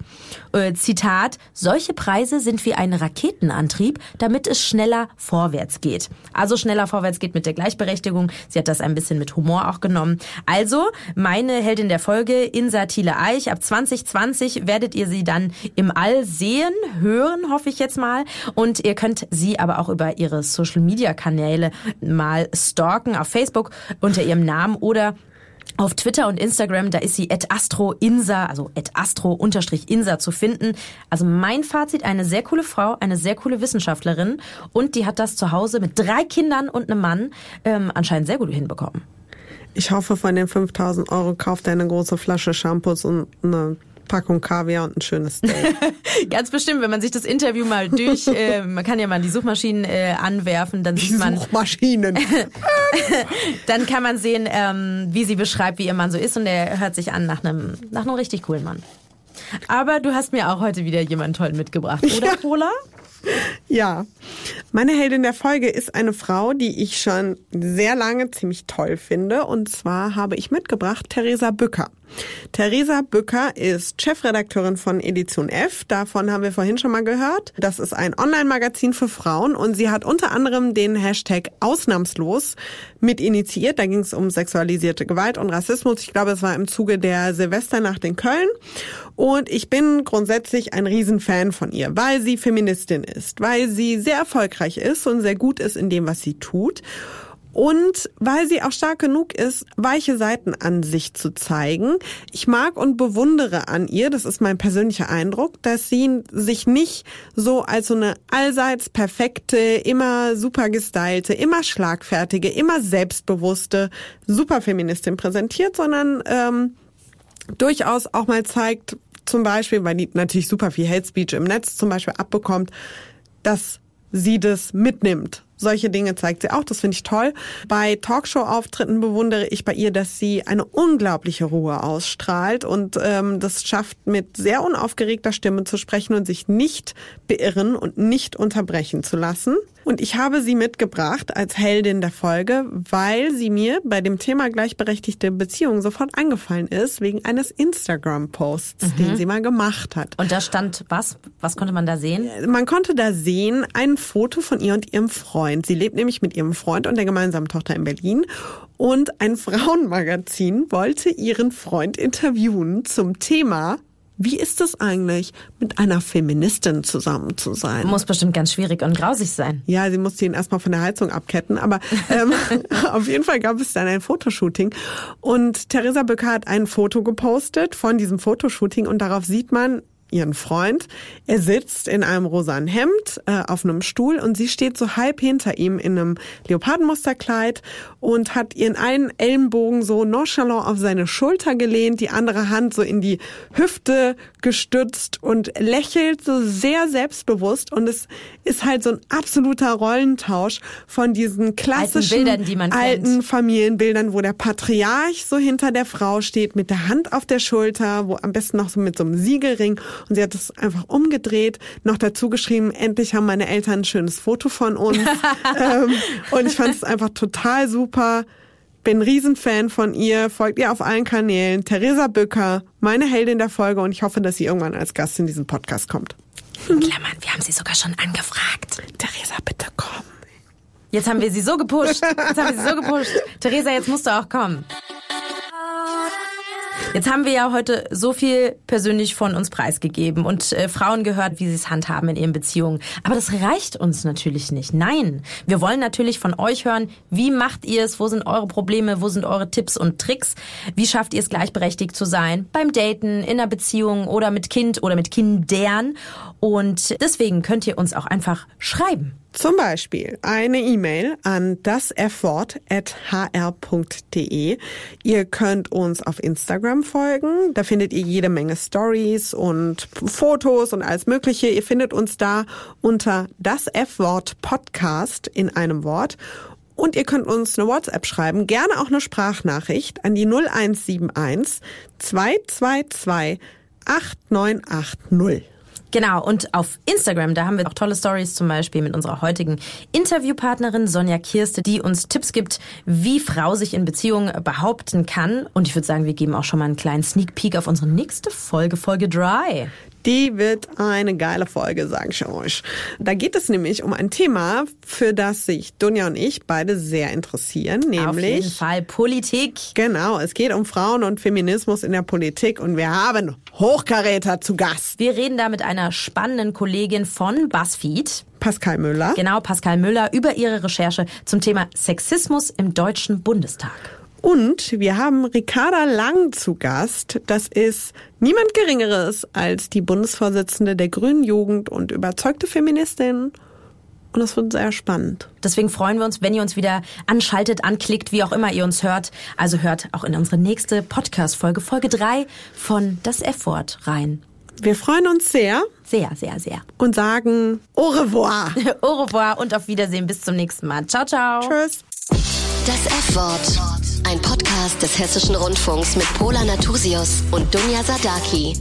Äh, Zitat, solche Preise sind wie ein Raketenantrieb, damit es schneller vorwärts geht. Also schneller vorwärts geht mit der Gleichberechtigung. Sie hat das ein bisschen mit Humor auch genommen. Also, meine Heldin der Folge, Insa Thiele Eich, ab 2020 werdet ihr sie dann im All sehen, hören, hoffe ich jetzt mal. Und ihr könnt sie aber auch über ihre Social-Media-Kanäle mal stalken auf Facebook unter ihrem Namen oder auf Twitter und Instagram, da ist sie @astroinsa, also @astro_insa zu finden. Also mein Fazit, eine sehr coole Frau, eine sehr coole Wissenschaftlerin und die hat das zu Hause mit drei Kindern und einem Mann ähm, anscheinend sehr gut hinbekommen. Ich hoffe, von den 5000 Euro kauft er eine große Flasche Shampoos und eine Packung Kaviar und ein schönes Steak. Ganz bestimmt, wenn man sich das Interview mal durch, äh, man kann ja mal die Suchmaschinen äh, anwerfen, dann sieht man, Suchmaschinen. dann kann man sehen, ähm, wie sie beschreibt, wie ihr Mann so ist und er hört sich an nach einem, nach einem richtig coolen Mann. Aber du hast mir auch heute wieder jemanden tollen mitgebracht, oder, Pola? Ja. Meine Heldin der Folge ist eine Frau, die ich schon sehr lange ziemlich toll finde. Und zwar habe ich mitgebracht Theresa Bücker. Theresa Bücker ist Chefredakteurin von Edition F. Davon haben wir vorhin schon mal gehört. Das ist ein Online-Magazin für Frauen und sie hat unter anderem den Hashtag Ausnahmslos mit initiiert. Da ging es um sexualisierte Gewalt und Rassismus. Ich glaube, es war im Zuge der Silvesternacht in Köln. Und ich bin grundsätzlich ein Riesenfan von ihr, weil sie Feministin ist, weil sie sehr erfolgreich ist und sehr gut ist in dem, was sie tut. Und weil sie auch stark genug ist, weiche Seiten an sich zu zeigen. Ich mag und bewundere an ihr, das ist mein persönlicher Eindruck, dass sie sich nicht so als so eine allseits perfekte, immer super gestylte, immer schlagfertige, immer selbstbewusste Superfeministin präsentiert, sondern ähm, durchaus auch mal zeigt, zum Beispiel, weil die natürlich super viel Hate Speech im Netz zum Beispiel abbekommt, dass sie das mitnimmt. Solche Dinge zeigt sie auch, das finde ich toll. Bei Talkshow-Auftritten bewundere ich bei ihr, dass sie eine unglaubliche Ruhe ausstrahlt und ähm, das schafft, mit sehr unaufgeregter Stimme zu sprechen und sich nicht beirren und nicht unterbrechen zu lassen. Und ich habe sie mitgebracht als Heldin der Folge, weil sie mir bei dem Thema gleichberechtigte Beziehungen sofort eingefallen ist, wegen eines Instagram-Posts, den sie mal gemacht hat. Und da stand was? Was konnte man da sehen? Man konnte da sehen ein Foto von ihr und ihrem Freund. Sie lebt nämlich mit ihrem Freund und der gemeinsamen Tochter in Berlin. Und ein Frauenmagazin wollte ihren Freund interviewen zum Thema wie ist es eigentlich, mit einer Feministin zusammen zu sein? Muss bestimmt ganz schwierig und grausig sein. Ja, sie musste ihn erstmal von der Heizung abketten, aber ähm, auf jeden Fall gab es dann ein Fotoshooting. Und Theresa Böcker hat ein Foto gepostet von diesem Fotoshooting und darauf sieht man ihren Freund. Er sitzt in einem rosanen Hemd äh, auf einem Stuhl und sie steht so halb hinter ihm in einem Leopardenmusterkleid und hat ihren einen Ellenbogen so nonchalant auf seine Schulter gelehnt, die andere Hand so in die Hüfte gestützt und lächelt so sehr selbstbewusst und es ist halt so ein absoluter Rollentausch von diesen klassischen Bildern, die alten kennt. Familienbildern, wo der Patriarch so hinter der Frau steht mit der Hand auf der Schulter, wo am besten noch so mit so einem Siegelring und sie hat es einfach umgedreht, noch dazu geschrieben, endlich haben meine Eltern ein schönes Foto von uns ähm, und ich fand es einfach total super. Bin Riesenfan von ihr, folgt ihr auf allen Kanälen. Theresa Bücker, meine Heldin der Folge und ich hoffe, dass sie irgendwann als Gast in diesen Podcast kommt. In Klammern, wir haben sie sogar schon angefragt. Theresa, bitte komm. Jetzt haben wir sie so gepusht. Jetzt haben wir sie so gepusht. Theresa, jetzt musst du auch kommen. Jetzt haben wir ja heute so viel persönlich von uns preisgegeben und äh, Frauen gehört, wie sie es handhaben in ihren Beziehungen. Aber das reicht uns natürlich nicht. Nein, wir wollen natürlich von euch hören, wie macht ihr es, wo sind eure Probleme, wo sind eure Tipps und Tricks, wie schafft ihr es gleichberechtigt zu sein beim Daten, in einer Beziehung oder mit Kind oder mit Kindern. Und deswegen könnt ihr uns auch einfach schreiben. Zum Beispiel eine E-Mail an daseffort.hr.de. Ihr könnt uns auf Instagram folgen. Da findet ihr jede Menge Stories und Fotos und alles Mögliche. Ihr findet uns da unter das F-Wort Podcast in einem Wort. Und ihr könnt uns eine WhatsApp schreiben, gerne auch eine Sprachnachricht an die 0171 222 8980. Genau, und auf Instagram, da haben wir auch tolle Stories, zum Beispiel mit unserer heutigen Interviewpartnerin Sonja Kirste, die uns Tipps gibt, wie Frau sich in Beziehungen behaupten kann. Und ich würde sagen, wir geben auch schon mal einen kleinen Sneak Peek auf unsere nächste Folge, Folge 3. Die wird eine geile Folge, sage ich euch. Da geht es nämlich um ein Thema, für das sich Dunja und ich beide sehr interessieren, nämlich Auf jeden Fall Politik. Genau, es geht um Frauen und Feminismus in der Politik und wir haben Hochkaräter zu Gast. Wir reden da mit einer spannenden Kollegin von BuzzFeed. Pascal Müller. Genau, Pascal Müller über ihre Recherche zum Thema Sexismus im Deutschen Bundestag. Und wir haben Ricarda Lang zu Gast. Das ist niemand Geringeres als die Bundesvorsitzende der Grünen Jugend und überzeugte Feministin. Und das wird sehr spannend. Deswegen freuen wir uns, wenn ihr uns wieder anschaltet, anklickt, wie auch immer ihr uns hört. Also hört auch in unsere nächste Podcast-Folge, Folge 3 von Das F-Wort rein. Wir freuen uns sehr Sehr, sehr, sehr. und sagen au revoir. Au revoir und auf Wiedersehen. Bis zum nächsten Mal. Ciao, ciao. Tschüss. Das F-Wort. Ein Podcast des Hessischen Rundfunks mit Pola Natusius und Dunja Sadaki.